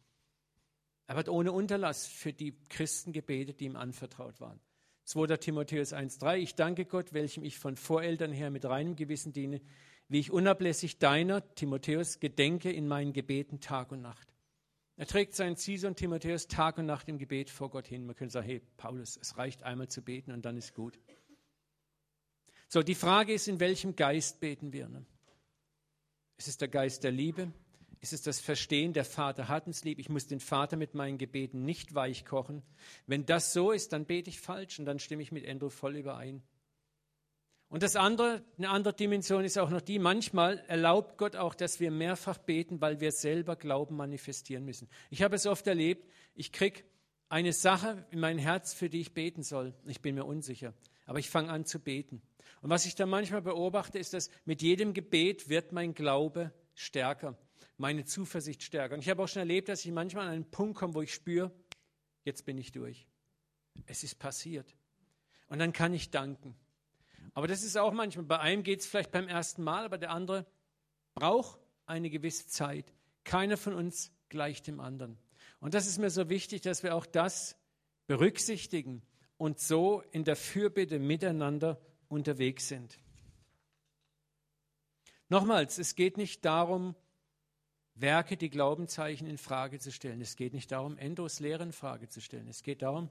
Er hat ohne Unterlass für die Christen gebetet, die ihm anvertraut waren. 2. Timotheus 1,3 Ich danke Gott, welchem ich von Voreltern her mit reinem Gewissen diene, wie ich unablässig deiner, Timotheus, gedenke in meinen Gebeten Tag und Nacht. Er trägt seinen Zison Timotheus Tag und Nacht im Gebet vor Gott hin. Man könnte sagen, hey, Paulus, es reicht einmal zu beten und dann ist gut. So, die Frage ist, in welchem Geist beten wir? Ne? Ist es der Geist der Liebe? Ist es das Verstehen, der Vater hat uns lieb, ich muss den Vater mit meinen Gebeten nicht weich kochen? Wenn das so ist, dann bete ich falsch und dann stimme ich mit Andrew voll überein. Und das andere, eine andere Dimension ist auch noch die, manchmal erlaubt Gott auch, dass wir mehrfach beten, weil wir selber Glauben manifestieren müssen. Ich habe es oft erlebt, ich kriege eine Sache in mein Herz, für die ich beten soll. Ich bin mir unsicher, aber ich fange an zu beten. Und was ich da manchmal beobachte, ist, dass mit jedem Gebet wird mein Glaube stärker, meine Zuversicht stärker. Und ich habe auch schon erlebt, dass ich manchmal an einen Punkt komme, wo ich spüre, jetzt bin ich durch. Es ist passiert. Und dann kann ich danken. Aber das ist auch manchmal, bei einem geht es vielleicht beim ersten Mal, aber der andere braucht eine gewisse Zeit. Keiner von uns gleicht dem anderen. Und das ist mir so wichtig, dass wir auch das berücksichtigen und so in der Fürbitte miteinander unterwegs sind. Nochmals, es geht nicht darum, Werke, die Glaubenzeichen in Frage zu stellen. Es geht nicht darum, Endos Lehre in Frage zu stellen. Es geht darum,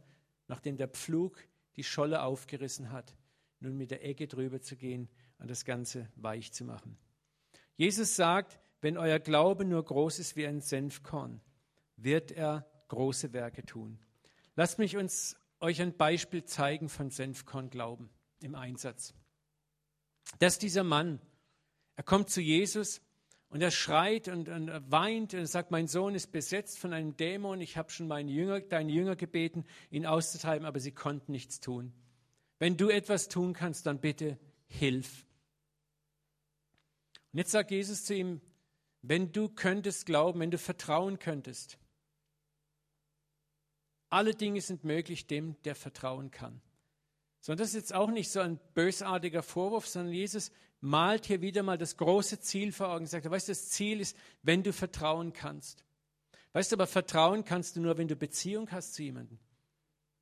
nachdem der Pflug die Scholle aufgerissen hat, nun mit der Ecke drüber zu gehen und das Ganze weich zu machen. Jesus sagt, wenn euer Glaube nur groß ist wie ein Senfkorn, wird er große Werke tun. Lasst mich uns euch ein Beispiel zeigen von Senfkorn-Glauben im Einsatz. Dass dieser Mann, er kommt zu Jesus und er schreit und, und er weint und er sagt, mein Sohn ist besetzt von einem Dämon, ich habe schon meine Jünger, deine Jünger gebeten, ihn auszutreiben, aber sie konnten nichts tun. Wenn du etwas tun kannst, dann bitte hilf. Und jetzt sagt Jesus zu ihm, wenn du könntest glauben, wenn du vertrauen könntest, alle Dinge sind möglich dem, der vertrauen kann. So, das ist jetzt auch nicht so ein bösartiger Vorwurf, sondern Jesus malt hier wieder mal das große Ziel vor Augen. Sagt, weißt du, das Ziel ist, wenn du vertrauen kannst. Weißt du, aber vertrauen kannst du nur, wenn du Beziehung hast zu jemandem.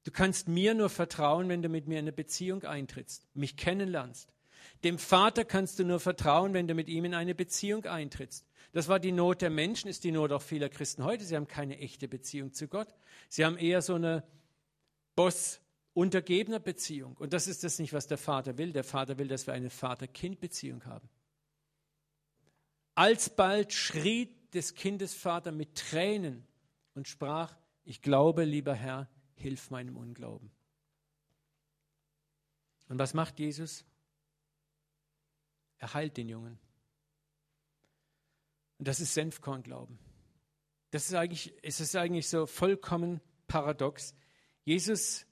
Du kannst mir nur vertrauen, wenn du mit mir in eine Beziehung eintrittst, mich kennenlernst. Dem Vater kannst du nur vertrauen, wenn du mit ihm in eine Beziehung eintrittst. Das war die Not der Menschen, ist die Not auch vieler Christen heute. Sie haben keine echte Beziehung zu Gott. Sie haben eher so eine Boss-untergebener Beziehung. Und das ist das nicht, was der Vater will. Der Vater will, dass wir eine Vater-Kind-Beziehung haben. Alsbald schrie des Kindes Vater mit Tränen und sprach, ich glaube, lieber Herr, hilf meinem Unglauben. Und was macht Jesus? Er heilt den Jungen. Und das ist Senfkornglauben. Das ist eigentlich, es ist eigentlich so vollkommen paradox. Jesus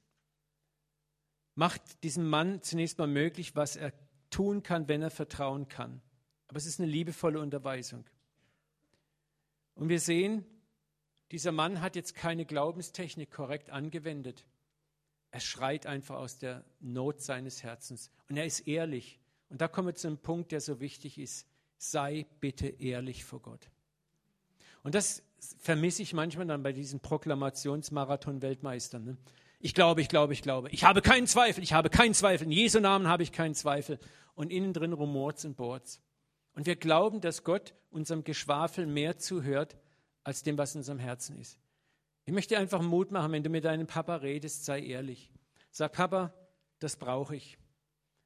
macht diesem Mann zunächst mal möglich, was er tun kann, wenn er vertrauen kann. Aber es ist eine liebevolle Unterweisung. Und wir sehen, dieser Mann hat jetzt keine Glaubenstechnik korrekt angewendet. Er schreit einfach aus der Not seines Herzens. Und er ist ehrlich. Und da kommen wir zu einem Punkt, der so wichtig ist. Sei bitte ehrlich vor Gott. Und das vermisse ich manchmal dann bei diesen Proklamationsmarathon-Weltmeistern. Ne? Ich glaube, ich glaube, ich glaube. Ich habe keinen Zweifel, ich habe keinen Zweifel. In Jesu Namen habe ich keinen Zweifel. Und innen drin rumort und bohrt Und wir glauben, dass Gott unserem Geschwafel mehr zuhört, als dem, was in unserem Herzen ist. Ich möchte einfach Mut machen, wenn du mit deinem Papa redest, sei ehrlich. Sag, Papa, das brauche ich.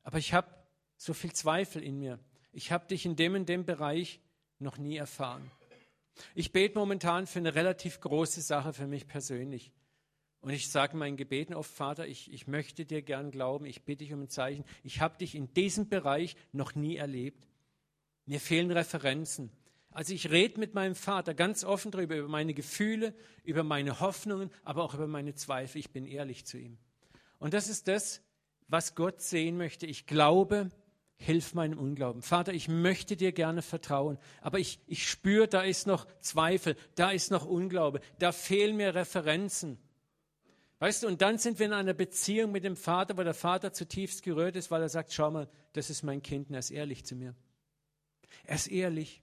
Aber ich habe so viel Zweifel in mir. Ich habe dich in dem und dem Bereich noch nie erfahren. Ich bete momentan für eine relativ große Sache für mich persönlich. Und ich sage meinen Gebeten oft, Vater, ich, ich möchte dir gern glauben, ich bitte dich um ein Zeichen. Ich habe dich in diesem Bereich noch nie erlebt. Mir fehlen Referenzen. Also ich rede mit meinem Vater ganz offen darüber, über meine Gefühle, über meine Hoffnungen, aber auch über meine Zweifel. Ich bin ehrlich zu ihm. Und das ist das, was Gott sehen möchte. Ich glaube, hilf meinem Unglauben. Vater, ich möchte dir gerne vertrauen, aber ich, ich spüre, da ist noch Zweifel, da ist noch Unglaube, da fehlen mir Referenzen. Weißt du, und dann sind wir in einer Beziehung mit dem Vater, wo der Vater zutiefst gerührt ist, weil er sagt, schau mal, das ist mein Kind und er ist ehrlich zu mir. Er ist ehrlich.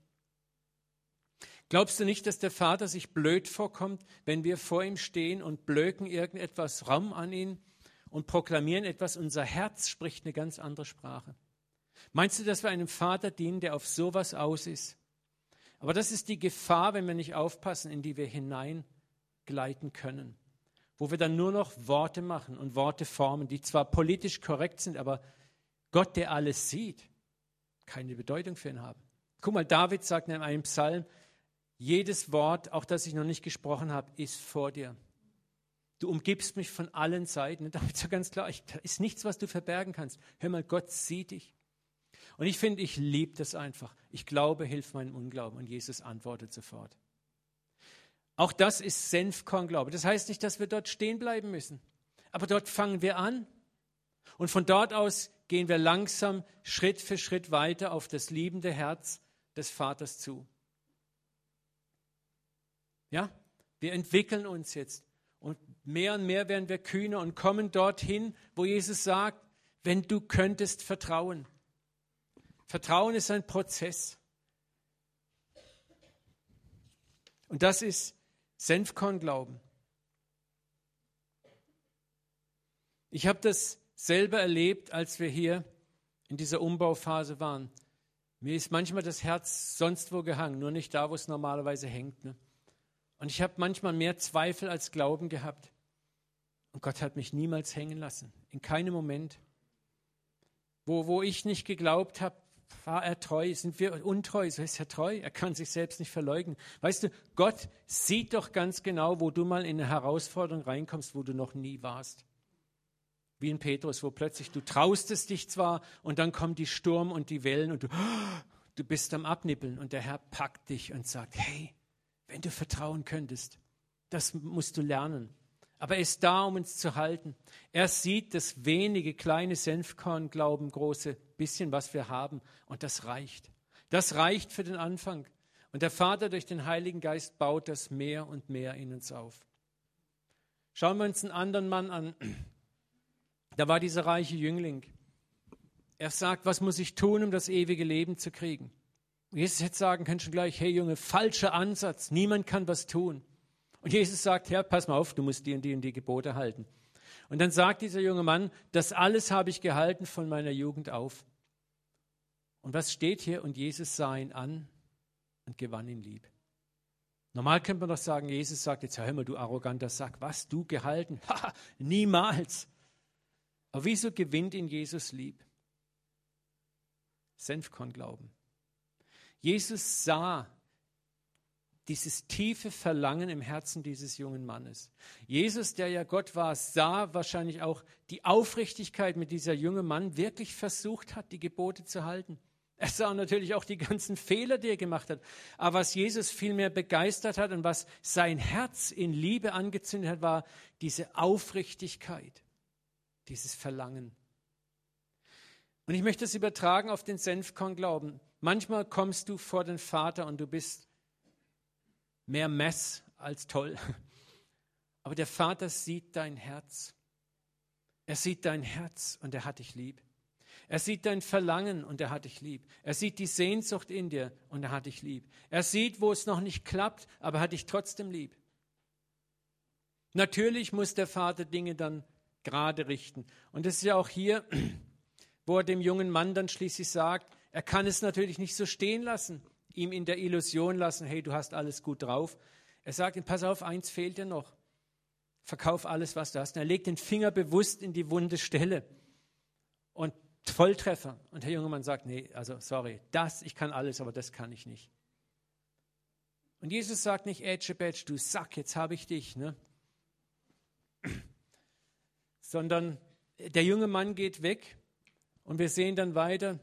Glaubst du nicht, dass der Vater sich blöd vorkommt, wenn wir vor ihm stehen und blöken irgendetwas Raum an ihn und proklamieren etwas? Unser Herz spricht eine ganz andere Sprache. Meinst du, dass wir einem Vater dienen, der auf sowas aus ist? Aber das ist die Gefahr, wenn wir nicht aufpassen, in die wir hineingleiten können. Wo wir dann nur noch Worte machen und Worte formen, die zwar politisch korrekt sind, aber Gott, der alles sieht, keine Bedeutung für ihn haben. Guck mal, David sagt in einem Psalm, jedes Wort, auch das ich noch nicht gesprochen habe, ist vor dir. Du umgibst mich von allen Seiten. Und damit ist ja ganz klar, da ist nichts, was du verbergen kannst. Hör mal, Gott sieht dich. Und ich finde, ich liebe das einfach. Ich glaube, hilf meinem Unglauben. Und Jesus antwortet sofort. Auch das ist Senfkornglaube. Das heißt nicht, dass wir dort stehen bleiben müssen. Aber dort fangen wir an. Und von dort aus gehen wir langsam Schritt für Schritt weiter auf das liebende Herz des Vaters zu. Ja, wir entwickeln uns jetzt und mehr und mehr werden wir kühner und kommen dorthin, wo Jesus sagt, wenn du könntest vertrauen. Vertrauen ist ein Prozess. Und das ist Senfkornglauben. Ich habe das selber erlebt, als wir hier in dieser Umbauphase waren. Mir ist manchmal das Herz sonst wo gehangen, nur nicht da, wo es normalerweise hängt. Ne? Und ich habe manchmal mehr Zweifel als Glauben gehabt. Und Gott hat mich niemals hängen lassen, in keinem Moment. Wo, wo ich nicht geglaubt habe, war er treu, sind wir untreu, so ist er treu, er kann sich selbst nicht verleugnen. Weißt du, Gott sieht doch ganz genau, wo du mal in eine Herausforderung reinkommst, wo du noch nie warst. Wie in Petrus, wo plötzlich du traust es dich zwar und dann kommen die Sturm und die Wellen und du, du bist am Abnippeln und der Herr packt dich und sagt, hey, wenn du vertrauen könntest, das musst du lernen. Aber er ist da, um uns zu halten. Er sieht das wenige kleine Senfkorn, Glauben, große bisschen, was wir haben. Und das reicht. Das reicht für den Anfang. Und der Vater durch den Heiligen Geist baut das mehr und mehr in uns auf. Schauen wir uns einen anderen Mann an. Da war dieser reiche Jüngling. Er sagt, was muss ich tun, um das ewige Leben zu kriegen? Jesus hätte sagen können schon gleich, hey Junge, falscher Ansatz, niemand kann was tun. Und Jesus sagt, Herr, pass mal auf, du musst die und die und die Gebote halten. Und dann sagt dieser junge Mann, das alles habe ich gehalten von meiner Jugend auf. Und was steht hier? Und Jesus sah ihn an und gewann ihn lieb. Normal könnte man doch sagen, Jesus sagt jetzt, hör mal, du arroganter Sack, was, du gehalten? Ha, niemals. Aber wieso gewinnt ihn Jesus lieb? Senfkorn-Glauben. Jesus sah dieses tiefe Verlangen im Herzen dieses jungen Mannes. Jesus, der ja Gott war, sah wahrscheinlich auch die Aufrichtigkeit, mit dieser junge Mann wirklich versucht hat, die Gebote zu halten. Er sah natürlich auch die ganzen Fehler, die er gemacht hat. Aber was Jesus vielmehr begeistert hat und was sein Herz in Liebe angezündet hat, war diese Aufrichtigkeit, dieses Verlangen. Und ich möchte es übertragen auf den Senfkorn-Glauben. Manchmal kommst du vor den Vater und du bist mehr Mess als toll. Aber der Vater sieht dein Herz. Er sieht dein Herz und er hat dich lieb. Er sieht dein Verlangen und er hat dich lieb. Er sieht die Sehnsucht in dir und er hat dich lieb. Er sieht, wo es noch nicht klappt, aber er hat dich trotzdem lieb. Natürlich muss der Vater Dinge dann gerade richten. Und das ist ja auch hier, wo er dem jungen Mann dann schließlich sagt, er kann es natürlich nicht so stehen lassen ihm in der Illusion lassen, hey, du hast alles gut drauf. Er sagt ihm, pass auf, eins fehlt dir noch. Verkauf alles, was du hast. Und er legt den Finger bewusst in die wunde Stelle. Und Volltreffer. Und der junge Mann sagt, nee, also sorry, das, ich kann alles, aber das kann ich nicht. Und Jesus sagt nicht, Bätsch, du Sack, jetzt habe ich dich, ne? Sondern der junge Mann geht weg und wir sehen dann weiter,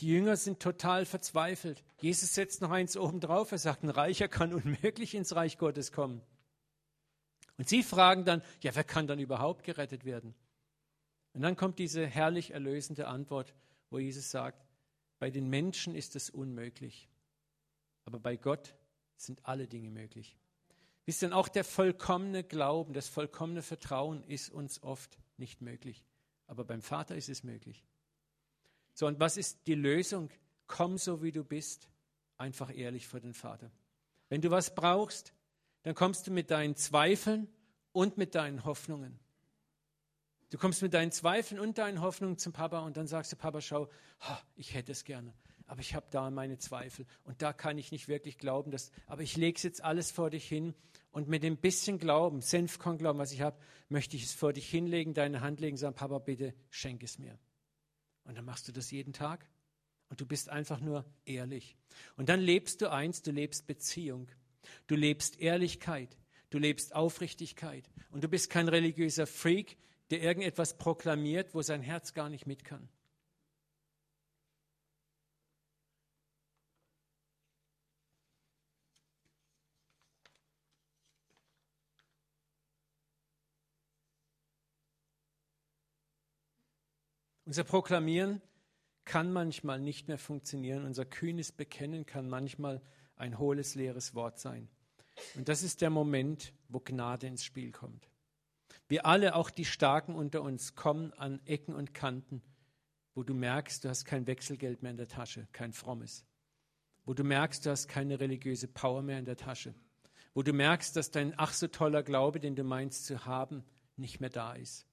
die Jünger sind total verzweifelt. Jesus setzt noch eins oben drauf. Er sagt, ein Reicher kann unmöglich ins Reich Gottes kommen. Und sie fragen dann, ja, wer kann dann überhaupt gerettet werden? Und dann kommt diese herrlich erlösende Antwort, wo Jesus sagt, bei den Menschen ist es unmöglich, aber bei Gott sind alle Dinge möglich. Wisst ihr, auch der vollkommene Glauben, das vollkommene Vertrauen ist uns oft nicht möglich, aber beim Vater ist es möglich. So, und was ist die Lösung? Komm so, wie du bist, einfach ehrlich vor den Vater. Wenn du was brauchst, dann kommst du mit deinen Zweifeln und mit deinen Hoffnungen. Du kommst mit deinen Zweifeln und deinen Hoffnungen zum Papa und dann sagst du, Papa, schau, ich hätte es gerne, aber ich habe da meine Zweifel und da kann ich nicht wirklich glauben, dass, aber ich lege es jetzt alles vor dich hin und mit dem bisschen Glauben, Senfkorn-Glauben, was ich habe, möchte ich es vor dich hinlegen, deine Hand legen, sagen, Papa, bitte schenk es mir. Und dann machst du das jeden Tag. Und du bist einfach nur ehrlich. Und dann lebst du eins, du lebst Beziehung. Du lebst Ehrlichkeit. Du lebst Aufrichtigkeit. Und du bist kein religiöser Freak, der irgendetwas proklamiert, wo sein Herz gar nicht mit kann. Unser Proklamieren kann manchmal nicht mehr funktionieren. Unser kühnes Bekennen kann manchmal ein hohles, leeres Wort sein. Und das ist der Moment, wo Gnade ins Spiel kommt. Wir alle, auch die Starken unter uns, kommen an Ecken und Kanten, wo du merkst, du hast kein Wechselgeld mehr in der Tasche, kein frommes. Wo du merkst, du hast keine religiöse Power mehr in der Tasche. Wo du merkst, dass dein ach so toller Glaube, den du meinst zu haben, nicht mehr da ist.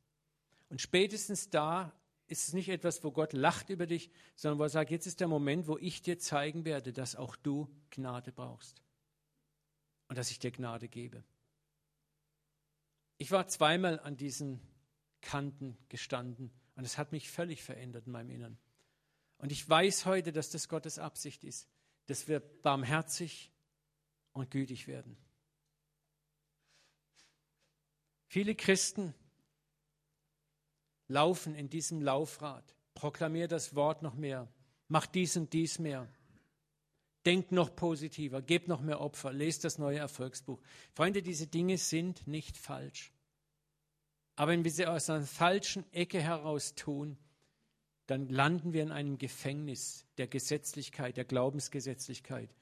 Und spätestens da ist es nicht etwas, wo Gott lacht über dich, sondern wo er sagt, jetzt ist der Moment, wo ich dir zeigen werde, dass auch du Gnade brauchst und dass ich dir Gnade gebe. Ich war zweimal an diesen Kanten gestanden und es hat mich völlig verändert in meinem Innern. Und ich weiß heute, dass das Gottes Absicht ist, dass wir barmherzig und gütig werden. Viele Christen laufen in diesem Laufrad. Proklamier das Wort noch mehr. Mach dies und dies mehr. Denk noch positiver, gebt noch mehr Opfer, lest das neue Erfolgsbuch. Freunde, diese Dinge sind nicht falsch. Aber wenn wir sie aus einer falschen Ecke heraus tun, dann landen wir in einem Gefängnis der Gesetzlichkeit, der Glaubensgesetzlichkeit,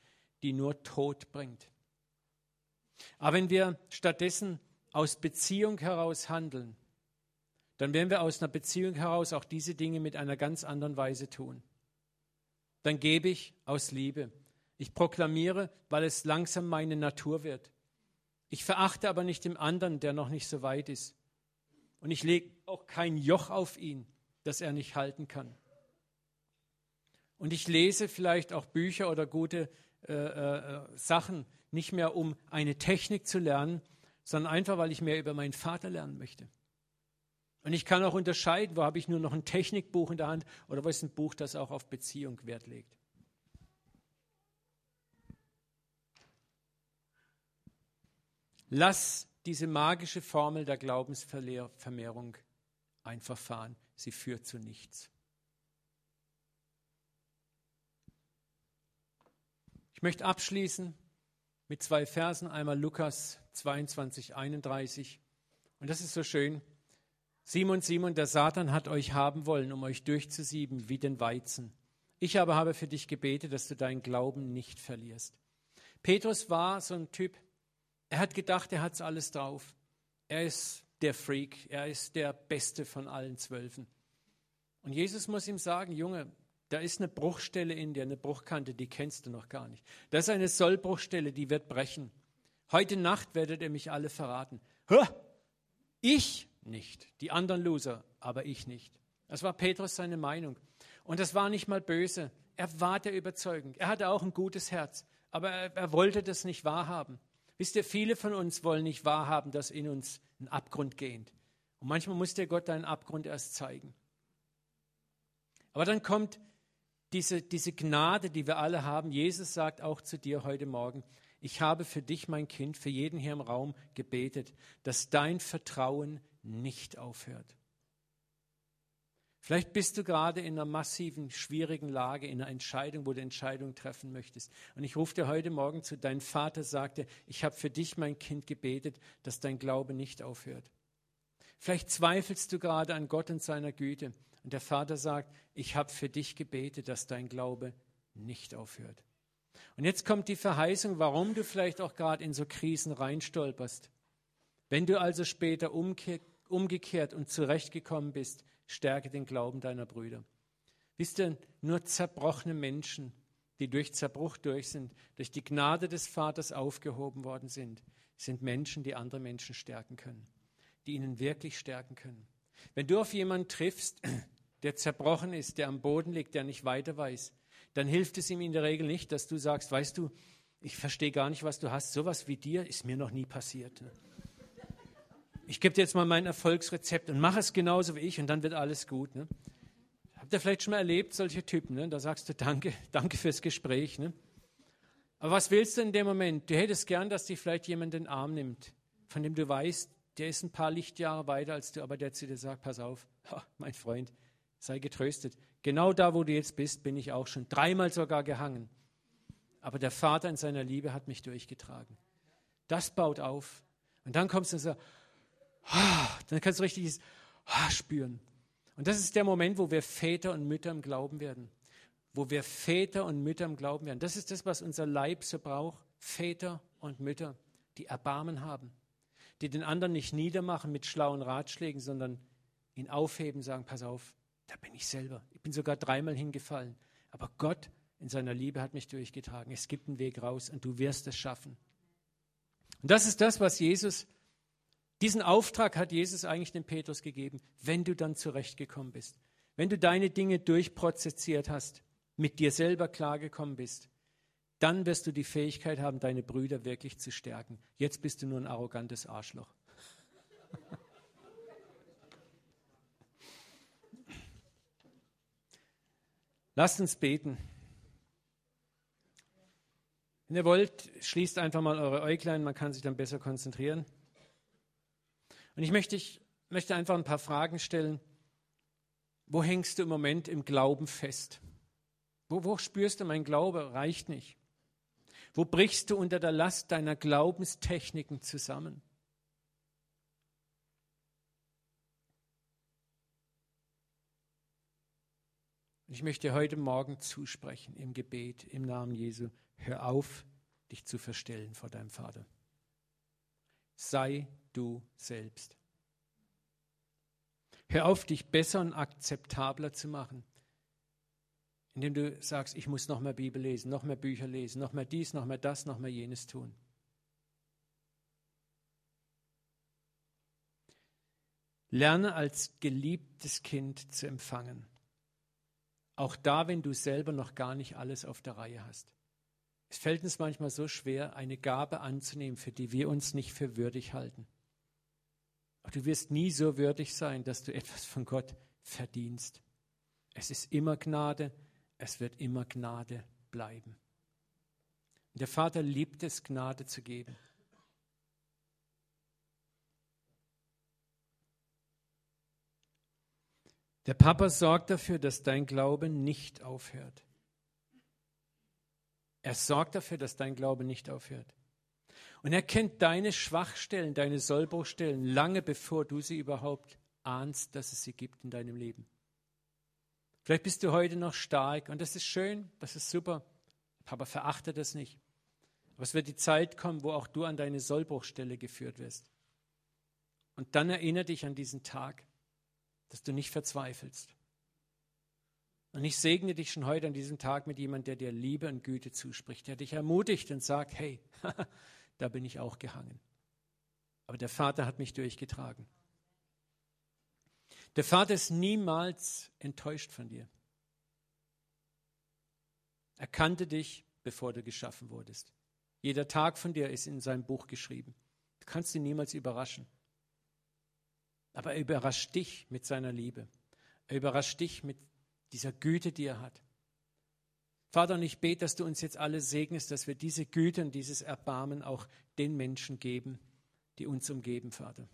die nur Tod bringt. Aber wenn wir stattdessen aus Beziehung heraus handeln, dann werden wir aus einer Beziehung heraus auch diese Dinge mit einer ganz anderen Weise tun. Dann gebe ich aus Liebe. Ich proklamiere, weil es langsam meine Natur wird. Ich verachte aber nicht den anderen, der noch nicht so weit ist. Und ich lege auch kein Joch auf ihn, das er nicht halten kann. Und ich lese vielleicht auch Bücher oder gute äh, äh, Sachen nicht mehr, um eine Technik zu lernen, sondern einfach, weil ich mehr über meinen Vater lernen möchte. Und ich kann auch unterscheiden, wo habe ich nur noch ein Technikbuch in der Hand oder wo ist ein Buch, das auch auf Beziehung Wert legt. Lass diese magische Formel der Glaubensvermehrung einfach fahren. Sie führt zu nichts. Ich möchte abschließen mit zwei Versen, einmal Lukas 22, 31. Und das ist so schön. Simon, Simon, der Satan hat euch haben wollen, um euch durchzusieben wie den Weizen. Ich aber habe für dich gebetet, dass du deinen Glauben nicht verlierst. Petrus war so ein Typ, er hat gedacht, er hat alles drauf. Er ist der Freak, er ist der Beste von allen Zwölfen. Und Jesus muss ihm sagen, Junge, da ist eine Bruchstelle in dir, eine Bruchkante, die kennst du noch gar nicht. Da ist eine Sollbruchstelle, die wird brechen. Heute Nacht werdet ihr mich alle verraten. Hör, ich nicht. Die anderen Loser, aber ich nicht. Das war Petrus seine Meinung. Und das war nicht mal böse. Er war der Überzeugung. Er hatte auch ein gutes Herz. Aber er, er wollte das nicht wahrhaben. Wisst ihr, viele von uns wollen nicht wahrhaben, dass in uns ein Abgrund geht. Und manchmal muss der Gott deinen Abgrund erst zeigen. Aber dann kommt diese, diese Gnade, die wir alle haben. Jesus sagt auch zu dir heute Morgen, ich habe für dich, mein Kind, für jeden hier im Raum gebetet, dass dein Vertrauen nicht aufhört. Vielleicht bist du gerade in einer massiven, schwierigen Lage, in einer Entscheidung, wo du Entscheidungen treffen möchtest. Und ich rufe dir heute Morgen zu, dein Vater sagte, ich habe für dich, mein Kind, gebetet, dass dein Glaube nicht aufhört. Vielleicht zweifelst du gerade an Gott und seiner Güte. Und der Vater sagt, ich habe für dich gebetet, dass dein Glaube nicht aufhört. Und jetzt kommt die Verheißung, warum du vielleicht auch gerade in so Krisen reinstolperst. Wenn du also später umgekehrt und zurechtgekommen bist, stärke den Glauben deiner Brüder. Wisst ihr, nur zerbrochene Menschen, die durch Zerbruch durch sind, durch die Gnade des Vaters aufgehoben worden sind, sind Menschen, die andere Menschen stärken können, die ihnen wirklich stärken können. Wenn du auf jemanden triffst, der zerbrochen ist, der am Boden liegt, der nicht weiter weiß, dann hilft es ihm in der Regel nicht, dass du sagst, weißt du, ich verstehe gar nicht, was du hast. Sowas wie dir ist mir noch nie passiert. Ich gebe dir jetzt mal mein Erfolgsrezept und mach es genauso wie ich und dann wird alles gut. Ne? Habt ihr vielleicht schon mal erlebt, solche Typen? Ne? Da sagst du Danke, danke fürs Gespräch. Ne? Aber was willst du in dem Moment? Du hättest gern, dass dich vielleicht jemand den Arm nimmt, von dem du weißt, der ist ein paar Lichtjahre weiter als du, aber der zu dir sagt, pass auf, mein Freund, sei getröstet. Genau da, wo du jetzt bist, bin ich auch schon dreimal sogar gehangen. Aber der Vater in seiner Liebe hat mich durchgetragen. Das baut auf. Und dann kommst du und sagst, dann kannst du richtig ah, spüren. Und das ist der Moment, wo wir Väter und Mütter im Glauben werden. Wo wir Väter und Mütter im Glauben werden. Das ist das, was unser Leib so braucht. Väter und Mütter, die Erbarmen haben. Die den anderen nicht niedermachen mit schlauen Ratschlägen, sondern ihn aufheben, sagen, pass auf, da bin ich selber. Ich bin sogar dreimal hingefallen. Aber Gott in seiner Liebe hat mich durchgetragen. Es gibt einen Weg raus und du wirst es schaffen. Und das ist das, was Jesus, diesen Auftrag hat Jesus eigentlich dem Petrus gegeben, wenn du dann zurechtgekommen bist. Wenn du deine Dinge durchprozessiert hast, mit dir selber klargekommen bist, dann wirst du die Fähigkeit haben, deine Brüder wirklich zu stärken. Jetzt bist du nur ein arrogantes Arschloch. Lasst uns beten. Wenn ihr wollt, schließt einfach mal eure Äuglein, man kann sich dann besser konzentrieren. Und ich möchte, ich möchte einfach ein paar Fragen stellen. Wo hängst du im Moment im Glauben fest? Wo, wo spürst du, mein Glaube reicht nicht? Wo brichst du unter der Last deiner Glaubenstechniken zusammen? Ich möchte heute Morgen zusprechen im Gebet im Namen Jesu. Hör auf, dich zu verstellen vor deinem Vater. Sei du selbst. Hör auf, dich besser und akzeptabler zu machen, indem du sagst, ich muss noch mehr Bibel lesen, noch mehr Bücher lesen, noch mehr dies, noch mehr das, noch mehr jenes tun. Lerne als geliebtes Kind zu empfangen. Auch da, wenn du selber noch gar nicht alles auf der Reihe hast. Es fällt uns manchmal so schwer, eine Gabe anzunehmen, für die wir uns nicht für würdig halten. Aber du wirst nie so würdig sein, dass du etwas von Gott verdienst. Es ist immer Gnade, es wird immer Gnade bleiben. Und der Vater liebt es, Gnade zu geben. Der Papa sorgt dafür, dass dein Glaube nicht aufhört. Er sorgt dafür, dass dein Glaube nicht aufhört. Und er kennt deine Schwachstellen, deine Sollbruchstellen, lange bevor du sie überhaupt ahnst, dass es sie gibt in deinem Leben. Vielleicht bist du heute noch stark und das ist schön, das ist super. Papa verachte das nicht. Aber es wird die Zeit kommen, wo auch du an deine Sollbruchstelle geführt wirst. Und dann erinnere dich an diesen Tag dass du nicht verzweifelst. Und ich segne dich schon heute an diesem Tag mit jemandem, der dir Liebe und Güte zuspricht, der dich ermutigt und sagt, hey, da bin ich auch gehangen. Aber der Vater hat mich durchgetragen. Der Vater ist niemals enttäuscht von dir. Er kannte dich, bevor du geschaffen wurdest. Jeder Tag von dir ist in seinem Buch geschrieben. Du kannst ihn niemals überraschen. Aber er überrascht dich mit seiner Liebe. Er überrascht dich mit dieser Güte, die er hat. Vater, und ich bete, dass du uns jetzt alle segnest, dass wir diese Güte und dieses Erbarmen auch den Menschen geben, die uns umgeben, Vater.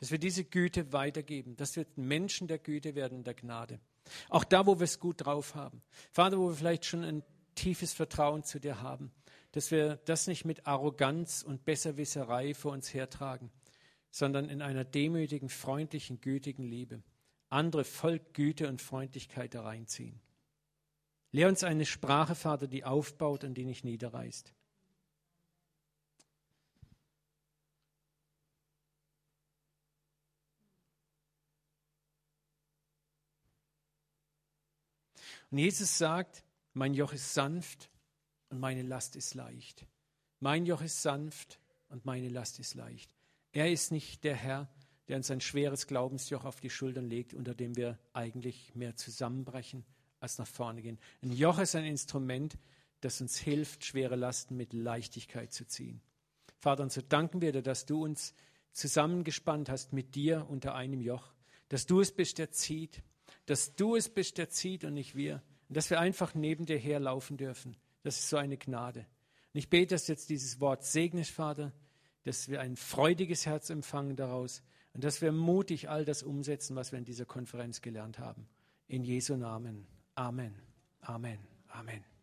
Dass wir diese Güte weitergeben, dass wir Menschen der Güte werden, der Gnade. Auch da, wo wir es gut drauf haben. Vater, wo wir vielleicht schon ein tiefes Vertrauen zu dir haben dass wir das nicht mit Arroganz und Besserwisserei vor uns hertragen, sondern in einer demütigen, freundlichen, gütigen Liebe andere voll Güte und Freundlichkeit hereinziehen. Lehr uns eine Sprache, Vater, die aufbaut und die nicht niederreißt. Und Jesus sagt, mein Joch ist sanft und meine Last ist leicht. Mein Joch ist sanft und meine Last ist leicht. Er ist nicht der Herr, der uns ein schweres Glaubensjoch auf die Schultern legt, unter dem wir eigentlich mehr zusammenbrechen als nach vorne gehen. Ein Joch ist ein Instrument, das uns hilft, schwere Lasten mit Leichtigkeit zu ziehen. Vater, und so danken wir dir, dass du uns zusammengespannt hast mit dir unter einem Joch, dass du es bist, der zieht, dass du es bist, der zieht und nicht wir, und dass wir einfach neben dir herlaufen dürfen das ist so eine Gnade. Und ich bete, dass du jetzt dieses Wort segnest, Vater, dass wir ein freudiges Herz empfangen daraus und dass wir mutig all das umsetzen, was wir in dieser Konferenz gelernt haben. In Jesu Namen. Amen. Amen. Amen.